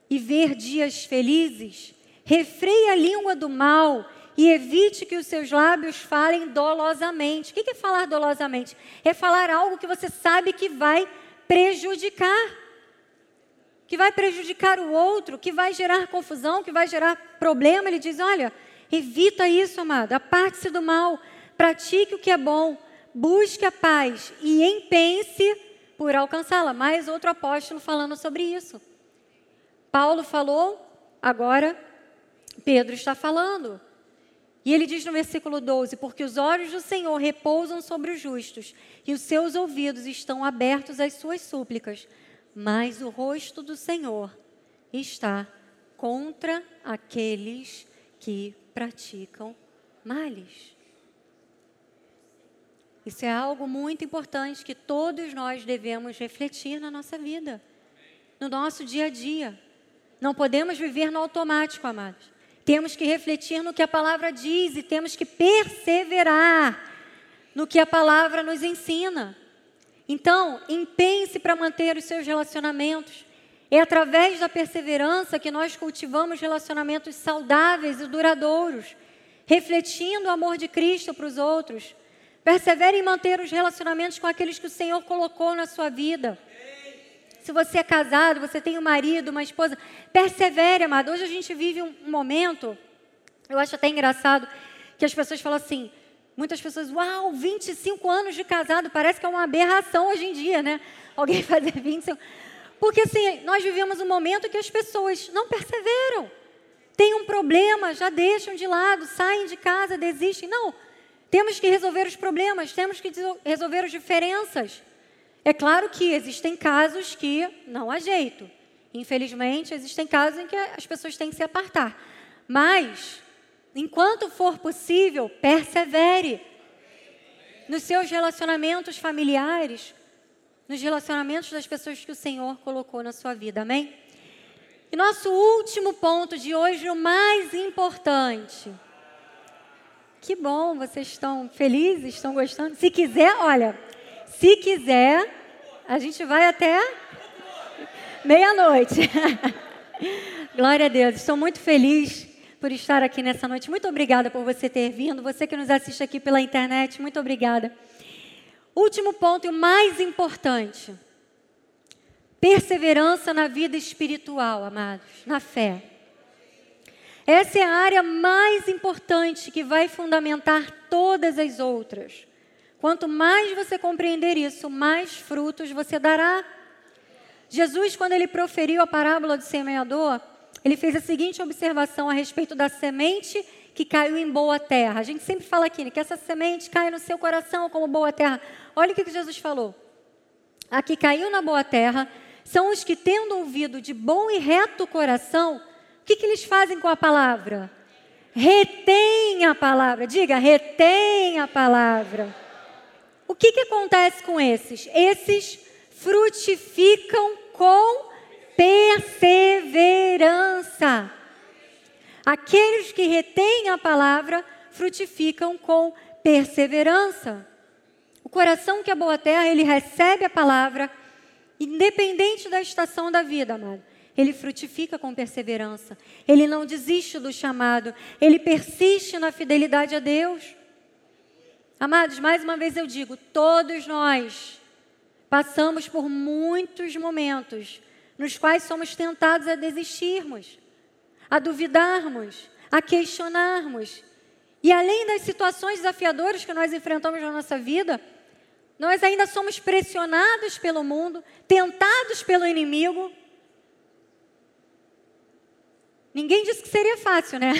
e ver dias felizes, refreie a língua do mal e evite que os seus lábios falem dolosamente. O que é falar dolosamente? É falar algo que você sabe que vai prejudicar que vai prejudicar o outro, que vai gerar confusão, que vai gerar problema. Ele diz: olha, evita isso, amado, aparte-se do mal, pratique o que é bom, busque a paz e empenhe-se por alcançá-la. Mais outro apóstolo falando sobre isso. Paulo falou, agora Pedro está falando. E ele diz no versículo 12: Porque os olhos do Senhor repousam sobre os justos, e os seus ouvidos estão abertos às suas súplicas mas o rosto do Senhor está contra aqueles que praticam males. Isso é algo muito importante que todos nós devemos refletir na nossa vida, no nosso dia a dia. Não podemos viver no automático, amados. Temos que refletir no que a palavra diz e temos que perseverar no que a palavra nos ensina. Então, empenhe-se para manter os seus relacionamentos. É através da perseverança que nós cultivamos relacionamentos saudáveis e duradouros, refletindo o amor de Cristo para os outros. Persevere em manter os relacionamentos com aqueles que o Senhor colocou na sua vida. Se você é casado, você tem um marido, uma esposa, persevere, amado. Hoje a gente vive um momento, eu acho até engraçado, que as pessoas falam assim: Muitas pessoas, uau, 25 anos de casado, parece que é uma aberração hoje em dia, né? <laughs> Alguém fazer 25. Porque assim, nós vivemos um momento que as pessoas não perseveram. Tem um problema, já deixam de lado, saem de casa, desistem. Não. Temos que resolver os problemas, temos que resolver as diferenças. É claro que existem casos que não há jeito. Infelizmente, existem casos em que as pessoas têm que se apartar. Mas Enquanto for possível, persevere nos seus relacionamentos familiares, nos relacionamentos das pessoas que o Senhor colocou na sua vida. Amém? E nosso último ponto de hoje, o mais importante. Que bom, vocês estão felizes, estão gostando? Se quiser, olha, se quiser, a gente vai até meia-noite. <laughs> Glória a Deus, estou muito feliz por estar aqui nessa noite. Muito obrigada por você ter vindo. Você que nos assiste aqui pela internet, muito obrigada. Último ponto e o mais importante: perseverança na vida espiritual, amados, na fé. Essa é a área mais importante que vai fundamentar todas as outras. Quanto mais você compreender isso, mais frutos você dará. Jesus, quando ele proferiu a parábola do semeador, ele fez a seguinte observação a respeito da semente que caiu em boa terra. A gente sempre fala aqui né, que essa semente cai no seu coração como boa terra. Olha o que Jesus falou. A que caiu na boa terra são os que, tendo ouvido de bom e reto coração, o que, que eles fazem com a palavra? Retém a palavra. Diga, retém a palavra. O que, que acontece com esses? Esses frutificam com perseverança. Aqueles que retêm a palavra frutificam com perseverança. O coração que é boa terra, ele recebe a palavra, independente da estação da vida, amado. Ele frutifica com perseverança. Ele não desiste do chamado. Ele persiste na fidelidade a Deus. Amados, mais uma vez eu digo: todos nós passamos por muitos momentos nos quais somos tentados a desistirmos a duvidarmos, a questionarmos. E além das situações desafiadoras que nós enfrentamos na nossa vida, nós ainda somos pressionados pelo mundo, tentados pelo inimigo. Ninguém disse que seria fácil, né?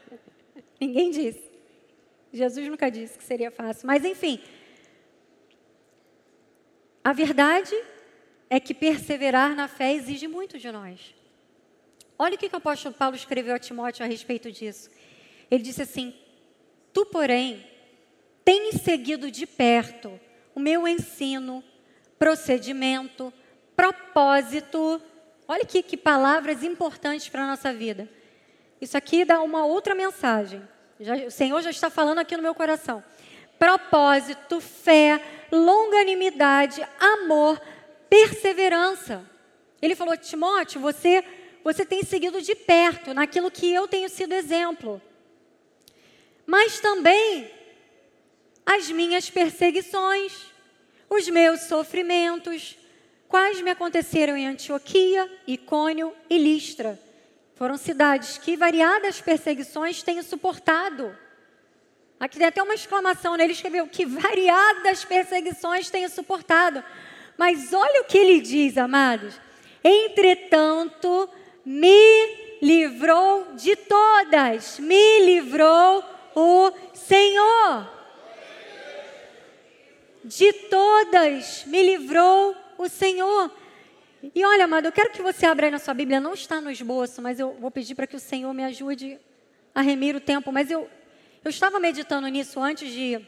<laughs> Ninguém disse. Jesus nunca disse que seria fácil. Mas, enfim, a verdade é que perseverar na fé exige muito de nós. Olha o que o apóstolo Paulo escreveu a Timóteo a respeito disso. Ele disse assim: Tu, porém, tens seguido de perto o meu ensino, procedimento, propósito. Olha que, que palavras importantes para a nossa vida. Isso aqui dá uma outra mensagem. Já, o Senhor já está falando aqui no meu coração. Propósito, fé, longanimidade, amor, perseverança. Ele falou: Timóteo, você você tem seguido de perto naquilo que eu tenho sido exemplo. Mas também as minhas perseguições, os meus sofrimentos, quais me aconteceram em Antioquia, Icônio e Listra. Foram cidades que variadas perseguições tenho suportado. Aqui tem até uma exclamação, né? ele escreveu que variadas perseguições tenho suportado. Mas olha o que ele diz, amados. Entretanto, me livrou de todas, me livrou o Senhor. De todas me livrou o Senhor. E olha, amado, eu quero que você abra aí na sua Bíblia, não está no esboço, mas eu vou pedir para que o Senhor me ajude a remir o tempo. Mas eu, eu estava meditando nisso antes de,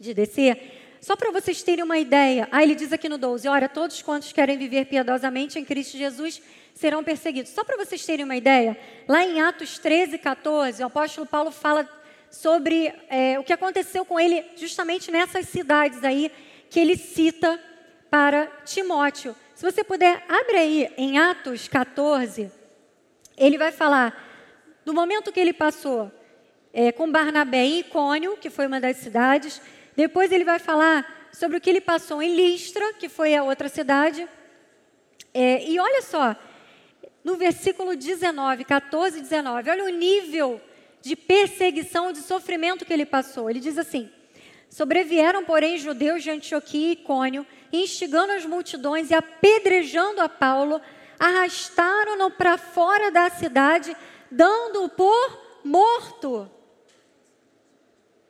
de descer. Só para vocês terem uma ideia. Ah, ele diz aqui no 12: Olha, todos quantos querem viver piedosamente em Cristo Jesus serão perseguidos. Só para vocês terem uma ideia, lá em Atos 13, 14, o apóstolo Paulo fala sobre é, o que aconteceu com ele justamente nessas cidades aí que ele cita para Timóteo. Se você puder, abre aí em Atos 14, ele vai falar do momento que ele passou é, com Barnabé em Icônio, que foi uma das cidades, depois ele vai falar sobre o que ele passou em Listra, que foi a outra cidade. É, e olha só, no versículo 19, 14 e 19, olha o nível de perseguição, de sofrimento que ele passou. Ele diz assim: Sobrevieram, porém, judeus de Antioquia e Icônio, instigando as multidões e apedrejando a Paulo, arrastaram-no para fora da cidade, dando-o por morto.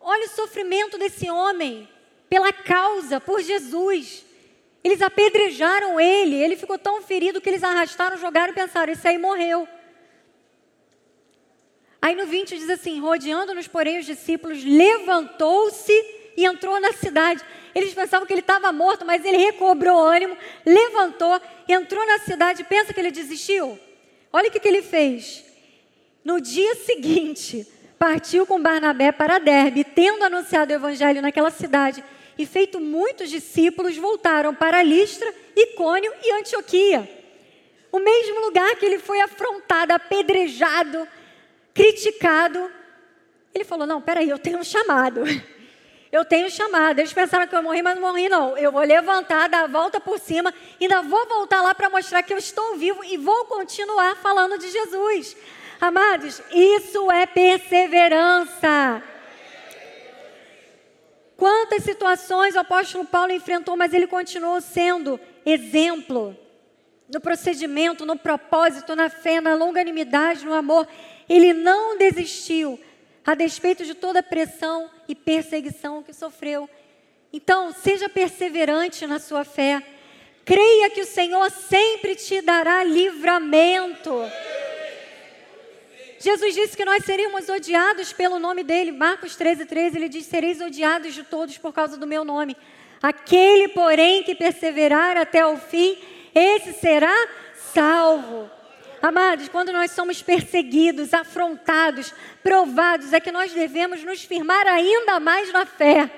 Olha o sofrimento desse homem pela causa, por Jesus. Eles apedrejaram ele, ele ficou tão ferido que eles arrastaram, jogaram e pensaram: esse aí morreu. Aí no 20 diz assim: rodeando-nos, porém, os discípulos, levantou-se e entrou na cidade. Eles pensavam que ele estava morto, mas ele recobrou ânimo, levantou, entrou na cidade. Pensa que ele desistiu? Olha o que, que ele fez. No dia seguinte, partiu com Barnabé para Derbe, tendo anunciado o evangelho naquela cidade e feito muitos discípulos, voltaram para Listra, Icônio e Antioquia. O mesmo lugar que ele foi afrontado, apedrejado, criticado. Ele falou: Não, peraí, eu tenho um chamado. Eu tenho um chamado. Eles pensaram que eu morri, mas não morri, não. Eu vou levantar, dar a volta por cima, ainda vou voltar lá para mostrar que eu estou vivo e vou continuar falando de Jesus. Amados, isso é perseverança. Quantas situações o apóstolo Paulo enfrentou, mas ele continuou sendo exemplo. no procedimento, no propósito, na fé, na longanimidade, no amor. Ele não desistiu, a despeito de toda a pressão e perseguição que sofreu. Então, seja perseverante na sua fé. Creia que o Senhor sempre te dará livramento. Jesus disse que nós seríamos odiados pelo nome dele. Marcos 13, 13, ele diz: Sereis odiados de todos por causa do meu nome. Aquele, porém, que perseverar até o fim, esse será salvo. Amados, quando nós somos perseguidos, afrontados, provados, é que nós devemos nos firmar ainda mais na fé.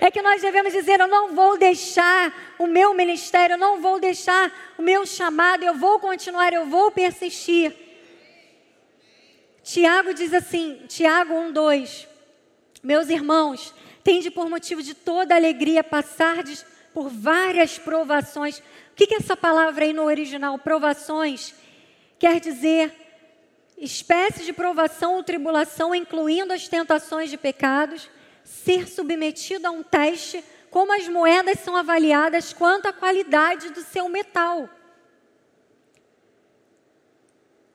É que nós devemos dizer: Eu não vou deixar o meu ministério, eu não vou deixar o meu chamado, eu vou continuar, eu vou persistir. Tiago diz assim, Tiago 1:2. Meus irmãos, tende por motivo de toda alegria passardes por várias provações. O que, que essa palavra aí no original? Provações quer dizer espécie de provação ou tribulação, incluindo as tentações de pecados, ser submetido a um teste, como as moedas são avaliadas quanto à qualidade do seu metal.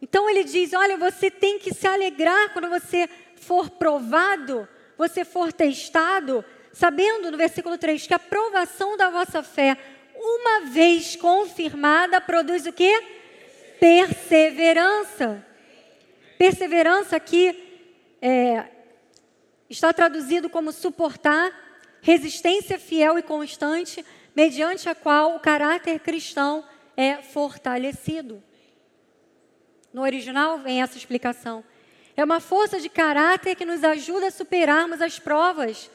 Então ele diz: olha, você tem que se alegrar quando você for provado, você for testado, sabendo no versículo 3 que a provação da vossa fé, uma vez confirmada, produz o quê? Perseverança. Perseverança aqui é, está traduzido como suportar, resistência fiel e constante, mediante a qual o caráter cristão é fortalecido. No original vem essa explicação. É uma força de caráter que nos ajuda a superarmos as provas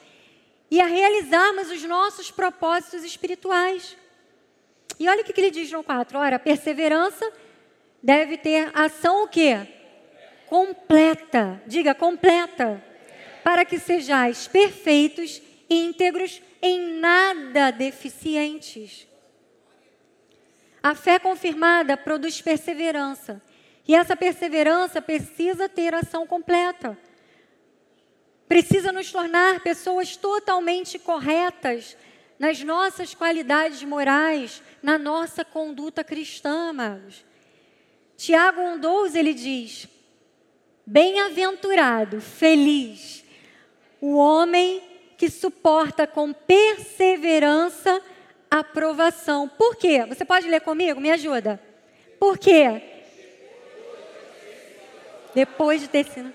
e a realizarmos os nossos propósitos espirituais. E olha o que ele diz no 4. Ora, perseverança deve ter ação o quê? Completa. Diga, completa. Para que sejais perfeitos, íntegros, em nada deficientes. A fé confirmada produz perseverança. E essa perseverança precisa ter ação completa. Precisa nos tornar pessoas totalmente corretas nas nossas qualidades morais, na nossa conduta cristã, amados. Tiago 1,12 ele diz: Bem-aventurado, feliz, o homem que suporta com perseverança a provação. Por quê? Você pode ler comigo? Me ajuda. Por quê? Depois de ter sido.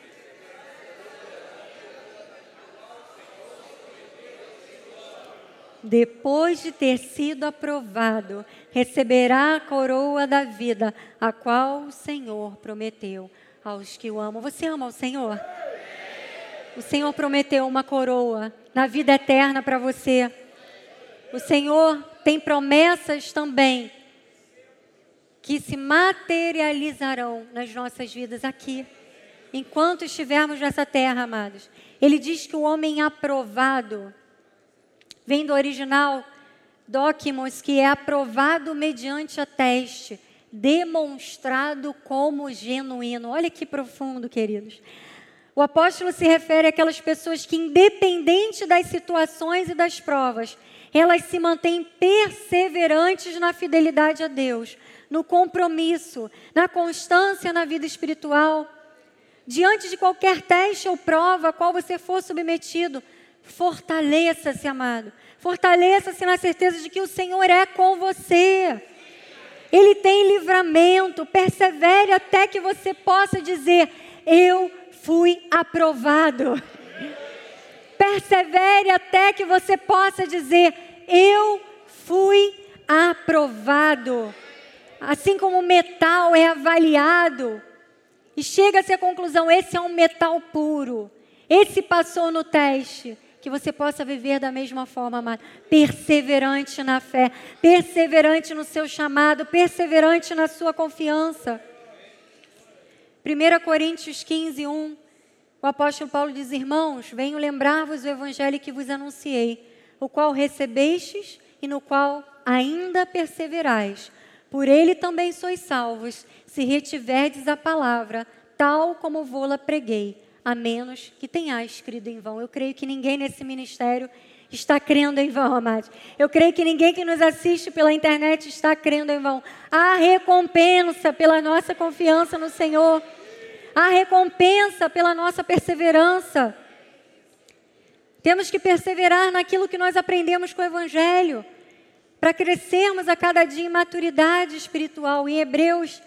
Depois de ter sido aprovado, receberá a coroa da vida, a qual o Senhor prometeu aos que o amam. Você ama o Senhor? O Senhor prometeu uma coroa na vida eterna para você. O Senhor tem promessas também que se materializarão nas nossas vidas aqui, enquanto estivermos nessa terra, amados. Ele diz que o homem aprovado vem do original docimos, que é aprovado mediante a teste, demonstrado como genuíno. Olha que profundo, queridos. O apóstolo se refere àquelas pessoas que, independente das situações e das provas, elas se mantêm perseverantes na fidelidade a Deus, no compromisso, na constância na vida espiritual. Diante de qualquer teste ou prova a qual você for submetido, fortaleça-se, amado. Fortaleça-se na certeza de que o Senhor é com você. Ele tem livramento. Persevere até que você possa dizer: Eu fui aprovado. Persevere até que você possa dizer: Eu fui aprovado assim como o metal é avaliado e chega-se à conclusão: esse é um metal puro, esse passou no teste. Que você possa viver da mesma forma, amado. Perseverante na fé, perseverante no seu chamado, perseverante na sua confiança. 1 Coríntios 15, 1. O apóstolo Paulo diz: Irmãos, venho lembrar-vos o evangelho que vos anunciei, o qual recebestes e no qual ainda perseverais por ele também sois salvos, se retiverdes a palavra, tal como vou-la preguei, a menos que tenhais crido em vão. Eu creio que ninguém nesse ministério está crendo em vão, amados. Eu creio que ninguém que nos assiste pela internet está crendo em vão. Há recompensa pela nossa confiança no Senhor. Há recompensa pela nossa perseverança. Temos que perseverar naquilo que nós aprendemos com o Evangelho, para crescermos a cada dia em maturidade espiritual. Em Hebreus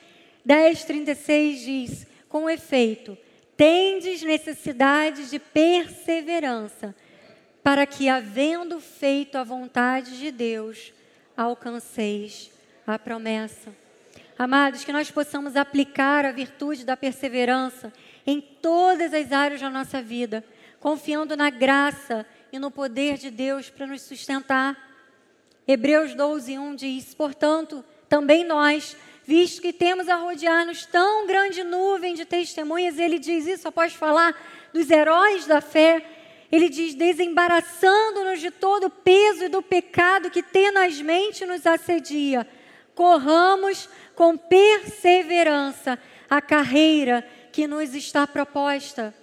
10, 36 diz: com efeito, tendes necessidade de perseverança para que, havendo feito a vontade de Deus, alcanceis a promessa. Amados, que nós possamos aplicar a virtude da perseverança em todas as áreas da nossa vida, confiando na graça e no poder de Deus para nos sustentar. Hebreus 12, 1 diz: Portanto, também nós, visto que temos a rodear-nos tão grande nuvem de testemunhas, ele diz isso após falar dos heróis da fé ele diz: desembaraçando-nos de todo o peso e do pecado que tenazmente nos assedia, corramos com perseverança a carreira que nos está proposta.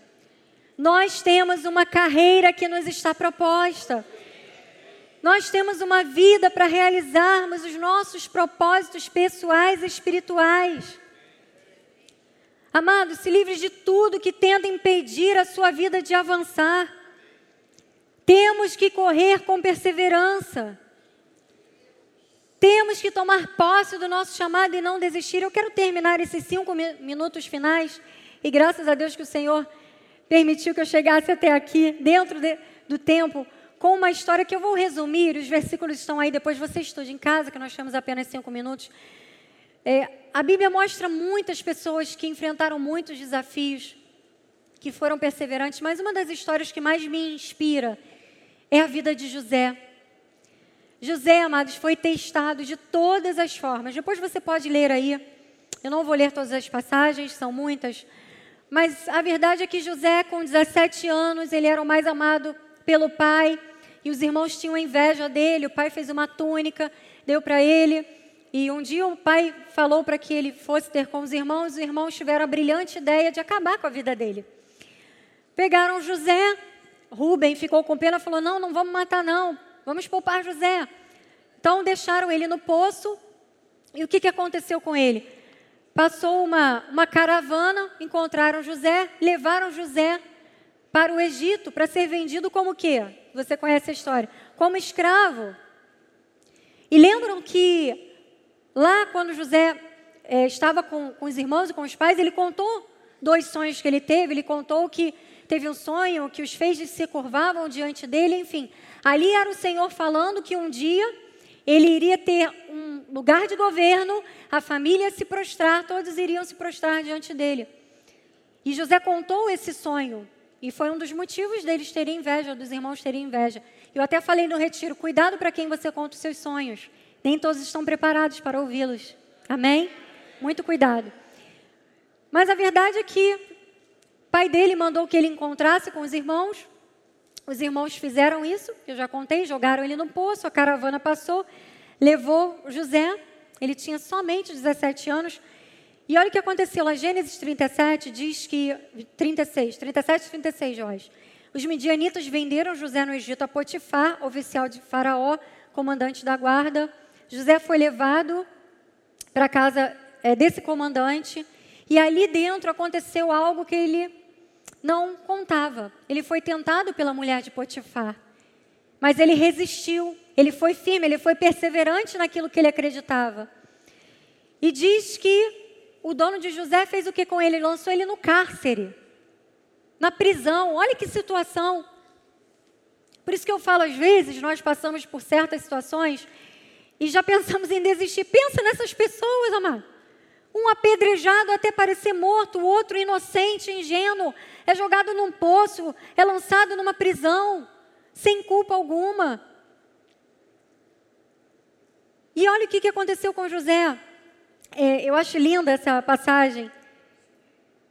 Nós temos uma carreira que nos está proposta. Nós temos uma vida para realizarmos os nossos propósitos pessoais e espirituais. Amado, se livre de tudo que tenta impedir a sua vida de avançar. Temos que correr com perseverança. Temos que tomar posse do nosso chamado e não desistir. Eu quero terminar esses cinco minutos finais, e graças a Deus que o Senhor permitiu que eu chegasse até aqui, dentro de, do tempo, com uma história que eu vou resumir. Os versículos estão aí, depois você estude em casa, que nós temos apenas cinco minutos. É, a Bíblia mostra muitas pessoas que enfrentaram muitos desafios, que foram perseverantes, mas uma das histórias que mais me inspira é a vida de José. José, amados, foi testado de todas as formas. Depois você pode ler aí. Eu não vou ler todas as passagens, são muitas. Mas a verdade é que José, com 17 anos, ele era o mais amado pelo pai. E os irmãos tinham inveja dele. O pai fez uma túnica, deu para ele. E um dia o pai falou para que ele fosse ter com os irmãos. Os irmãos tiveram a brilhante ideia de acabar com a vida dele. Pegaram José, Rubem ficou com pena falou: Não, não vamos matar, não. Vamos poupar José. Então deixaram ele no poço. E o que, que aconteceu com ele? Passou uma, uma caravana, encontraram José, levaram José para o Egito para ser vendido como quê? Você conhece a história? Como escravo. E lembram que lá quando José é, estava com, com os irmãos e com os pais, ele contou dois sonhos que ele teve. Ele contou que teve um sonho que os feixes se curvavam diante dele, enfim. Ali era o Senhor falando que um dia ele iria ter um lugar de governo, a família se prostrar, todos iriam se prostrar diante dele. E José contou esse sonho, e foi um dos motivos deles terem inveja, dos irmãos terem inveja. Eu até falei no retiro: cuidado para quem você conta os seus sonhos. Nem todos estão preparados para ouvi-los. Amém? Muito cuidado. Mas a verdade é que pai dele mandou que ele encontrasse com os irmãos. Os irmãos fizeram isso, eu já contei, jogaram ele no poço, a caravana passou, levou José, ele tinha somente 17 anos. E olha o que aconteceu lá, Gênesis 37 diz que 36, 37 e 36, Jorge. Os midianitas venderam José no Egito a Potifar, oficial de Faraó, comandante da guarda. José foi levado para a casa é, desse comandante e ali dentro aconteceu algo que ele não contava. Ele foi tentado pela mulher de Potifar, mas ele resistiu, ele foi firme, ele foi perseverante naquilo que ele acreditava. E diz que o dono de José fez o que com ele? Lançou ele no cárcere, na prisão. Olha que situação. Por isso que eu falo, às vezes, nós passamos por certas situações e já pensamos em desistir. Pensa nessas pessoas, amado. Um apedrejado até parecer morto, o outro inocente, ingênuo, é jogado num poço, é lançado numa prisão, sem culpa alguma. E olha o que aconteceu com José. É, eu acho linda essa passagem.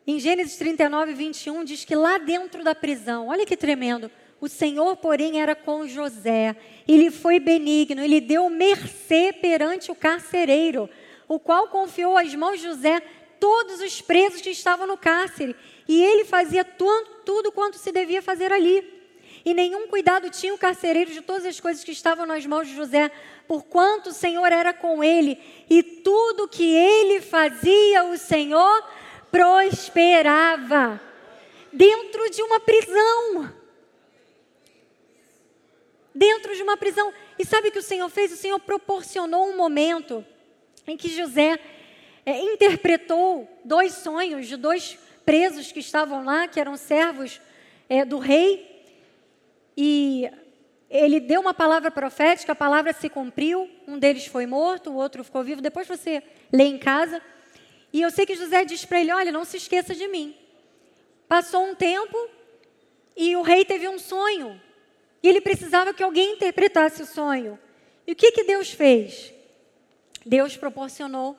Em Gênesis 39, 21, diz que lá dentro da prisão, olha que tremendo, o Senhor, porém, era com José. Ele foi benigno, ele deu mercê perante o carcereiro o qual confiou às mãos de José todos os presos que estavam no cárcere. E ele fazia tudo, tudo quanto se devia fazer ali. E nenhum cuidado tinha o carcereiro de todas as coisas que estavam nas mãos de José, porquanto o Senhor era com ele, e tudo que ele fazia, o Senhor prosperava. Dentro de uma prisão. Dentro de uma prisão. E sabe o que o Senhor fez? O Senhor proporcionou um momento em que José é, interpretou dois sonhos de dois presos que estavam lá, que eram servos é, do rei. E ele deu uma palavra profética, a palavra se cumpriu. Um deles foi morto, o outro ficou vivo. Depois você lê em casa. E eu sei que José disse para ele: Olha, não se esqueça de mim. Passou um tempo e o rei teve um sonho. E ele precisava que alguém interpretasse o sonho. E o que, que Deus fez? Deus proporcionou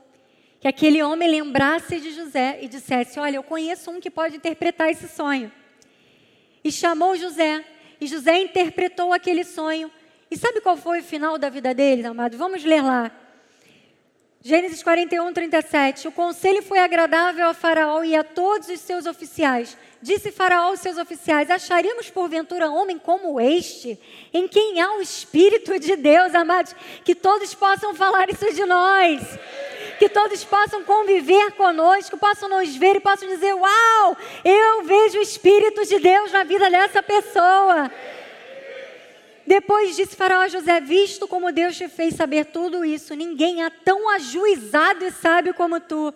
que aquele homem lembrasse de José e dissesse: Olha, eu conheço um que pode interpretar esse sonho. E chamou José, e José interpretou aquele sonho. E sabe qual foi o final da vida dele, amado? Vamos ler lá. Gênesis 41, 37. O conselho foi agradável a Faraó e a todos os seus oficiais. Disse Faraó aos seus oficiais: Acharíamos porventura homem como este, em quem há o Espírito de Deus, amados, que todos possam falar isso de nós que todos possam conviver conosco, possam nos ver e possam dizer: Uau, eu vejo o Espírito de Deus na vida dessa pessoa. Depois disse Faraó a José: Visto como Deus te fez saber tudo isso, ninguém é tão ajuizado e sábio como tu.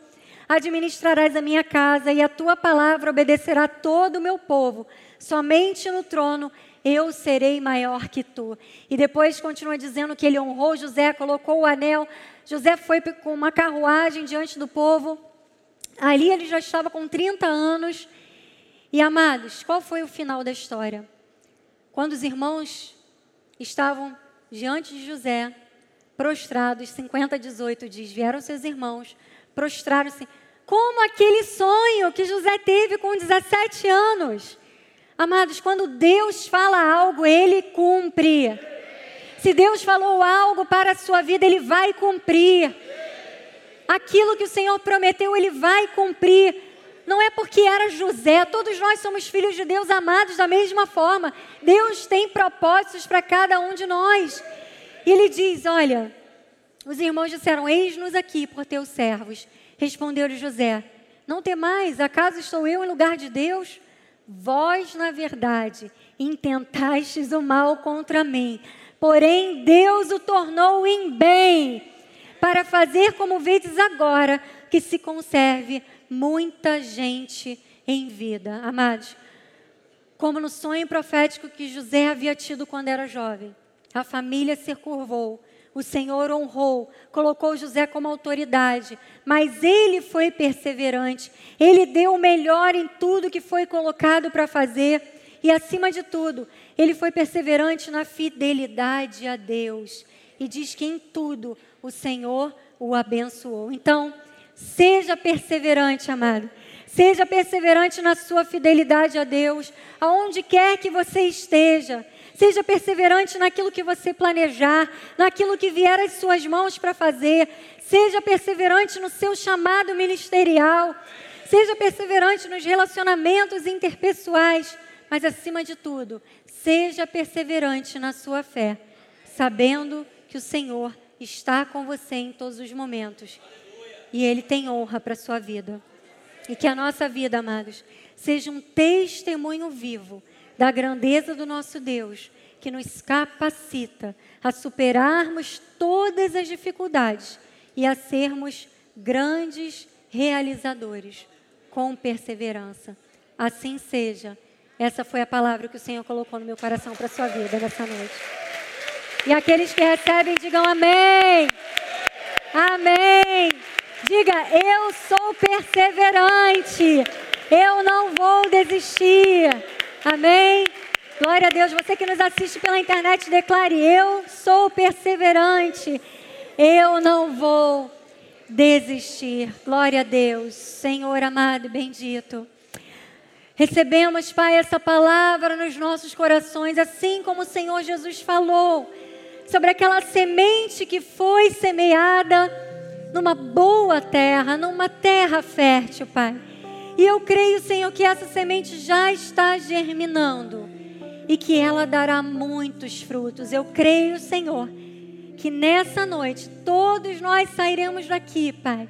Administrarás a minha casa e a tua palavra obedecerá todo o meu povo. Somente no trono eu serei maior que tu. E depois continua dizendo que ele honrou José, colocou o anel José foi com uma carruagem diante do povo. Ali ele já estava com 30 anos. E amados, qual foi o final da história? Quando os irmãos estavam diante de José, prostrados, 50, 18 diz, vieram seus irmãos, prostraram-se, como aquele sonho que José teve com 17 anos. Amados, quando Deus fala algo, ele cumpre. Se Deus falou algo para a sua vida, Ele vai cumprir. Aquilo que o Senhor prometeu, Ele vai cumprir. Não é porque era José, todos nós somos filhos de Deus amados da mesma forma. Deus tem propósitos para cada um de nós. E Ele diz: Olha, os irmãos disseram: Eis-nos aqui por teus servos. Respondeu-lhe José: Não temais, acaso estou eu em lugar de Deus? Vós, na verdade, intentastes o mal contra mim Porém, Deus o tornou em bem, para fazer como vedes agora, que se conserve muita gente em vida. Amados, como no sonho profético que José havia tido quando era jovem, a família se curvou, o Senhor honrou, colocou José como autoridade, mas ele foi perseverante, ele deu o melhor em tudo que foi colocado para fazer, e acima de tudo, ele foi perseverante na fidelidade a Deus e diz que em tudo o Senhor o abençoou. Então, seja perseverante, amado. Seja perseverante na sua fidelidade a Deus, aonde quer que você esteja. Seja perseverante naquilo que você planejar, naquilo que vier às suas mãos para fazer. Seja perseverante no seu chamado ministerial. Seja perseverante nos relacionamentos interpessoais. Mas, acima de tudo, Seja perseverante na sua fé, sabendo que o Senhor está com você em todos os momentos e Ele tem honra para a sua vida. E que a nossa vida, amados, seja um testemunho vivo da grandeza do nosso Deus, que nos capacita a superarmos todas as dificuldades e a sermos grandes realizadores com perseverança. Assim seja essa foi a palavra que o Senhor colocou no meu coração para a sua vida nessa noite. E aqueles que recebem, digam amém. Amém. Diga, eu sou perseverante. Eu não vou desistir. Amém. Glória a Deus. Você que nos assiste pela internet, declare: Eu sou perseverante. Eu não vou desistir. Glória a Deus. Senhor amado, bendito. Recebemos, Pai, essa palavra nos nossos corações, assim como o Senhor Jesus falou, sobre aquela semente que foi semeada numa boa terra, numa terra fértil, Pai. E eu creio, Senhor, que essa semente já está germinando. e que ela dará muitos frutos. Eu creio, Senhor, que nessa noite todos nós sairemos daqui, Pai,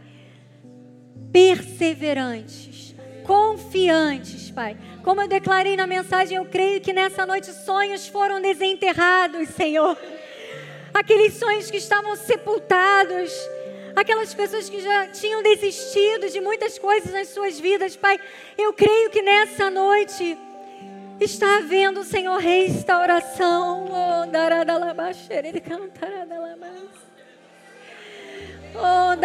perseverantes, confiantes, Pai. Como eu declarei na mensagem, eu creio que nessa noite sonhos foram desenterrados, Senhor. Aqueles sonhos que estavam sepultados, aquelas pessoas que já tinham desistido de muitas coisas nas suas vidas, Pai. Eu creio que nessa noite está havendo, Senhor, restauração. Oh. Oh,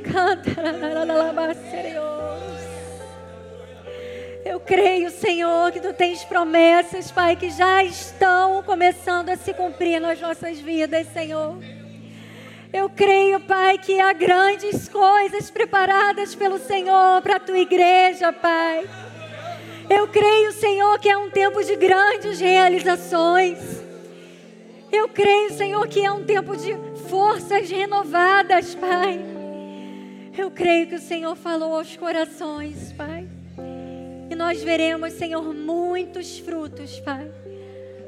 cantaradalabaserios. Eu creio, Senhor, que Tu tens promessas, Pai, que já estão começando a se cumprir nas nossas vidas, Senhor. Eu creio, Pai, que há grandes coisas preparadas pelo Senhor para a Tua igreja, Pai. Eu creio, Senhor, que é um tempo de grandes realizações. Eu creio, Senhor, que é um tempo de forças renovadas, Pai. Eu creio que o Senhor falou aos corações, Pai. E nós veremos, Senhor, muitos frutos, Pai.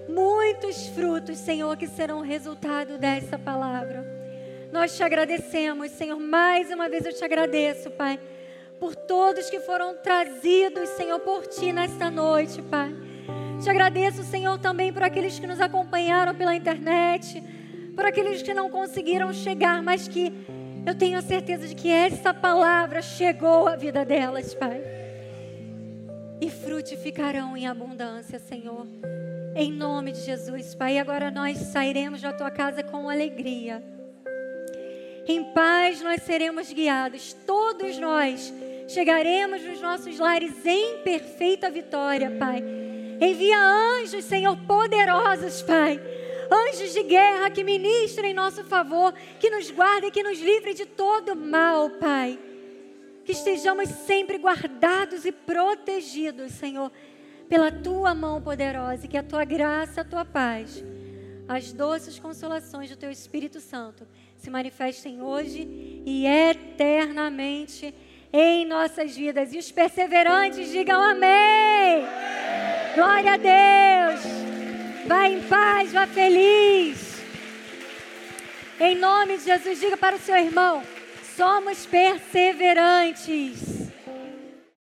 Muitos frutos, Senhor, que serão resultado dessa palavra. Nós te agradecemos, Senhor. Mais uma vez eu te agradeço, Pai por todos que foram trazidos, Senhor, por Ti nesta noite, Pai. Te agradeço, Senhor, também por aqueles que nos acompanharam pela internet, por aqueles que não conseguiram chegar, mas que eu tenho a certeza de que essa palavra chegou à vida delas, Pai. E frutificarão em abundância, Senhor. Em nome de Jesus, Pai. E agora nós sairemos da tua casa com alegria. Em paz nós seremos guiados, todos nós chegaremos nos nossos lares em perfeita vitória, Pai. Envia anjos, Senhor, poderosos, Pai. Anjos de guerra que ministrem em nosso favor, que nos guardem, que nos livrem de todo mal, Pai. Que estejamos sempre guardados e protegidos, Senhor, pela tua mão poderosa e que a tua graça, a tua paz, as doces consolações do teu Espírito Santo se manifestem hoje e eternamente em nossas vidas. E os perseverantes digam amém. Glória a Deus. Vá em paz, vá feliz. Em nome de Jesus, diga para o seu irmão: somos perseverantes.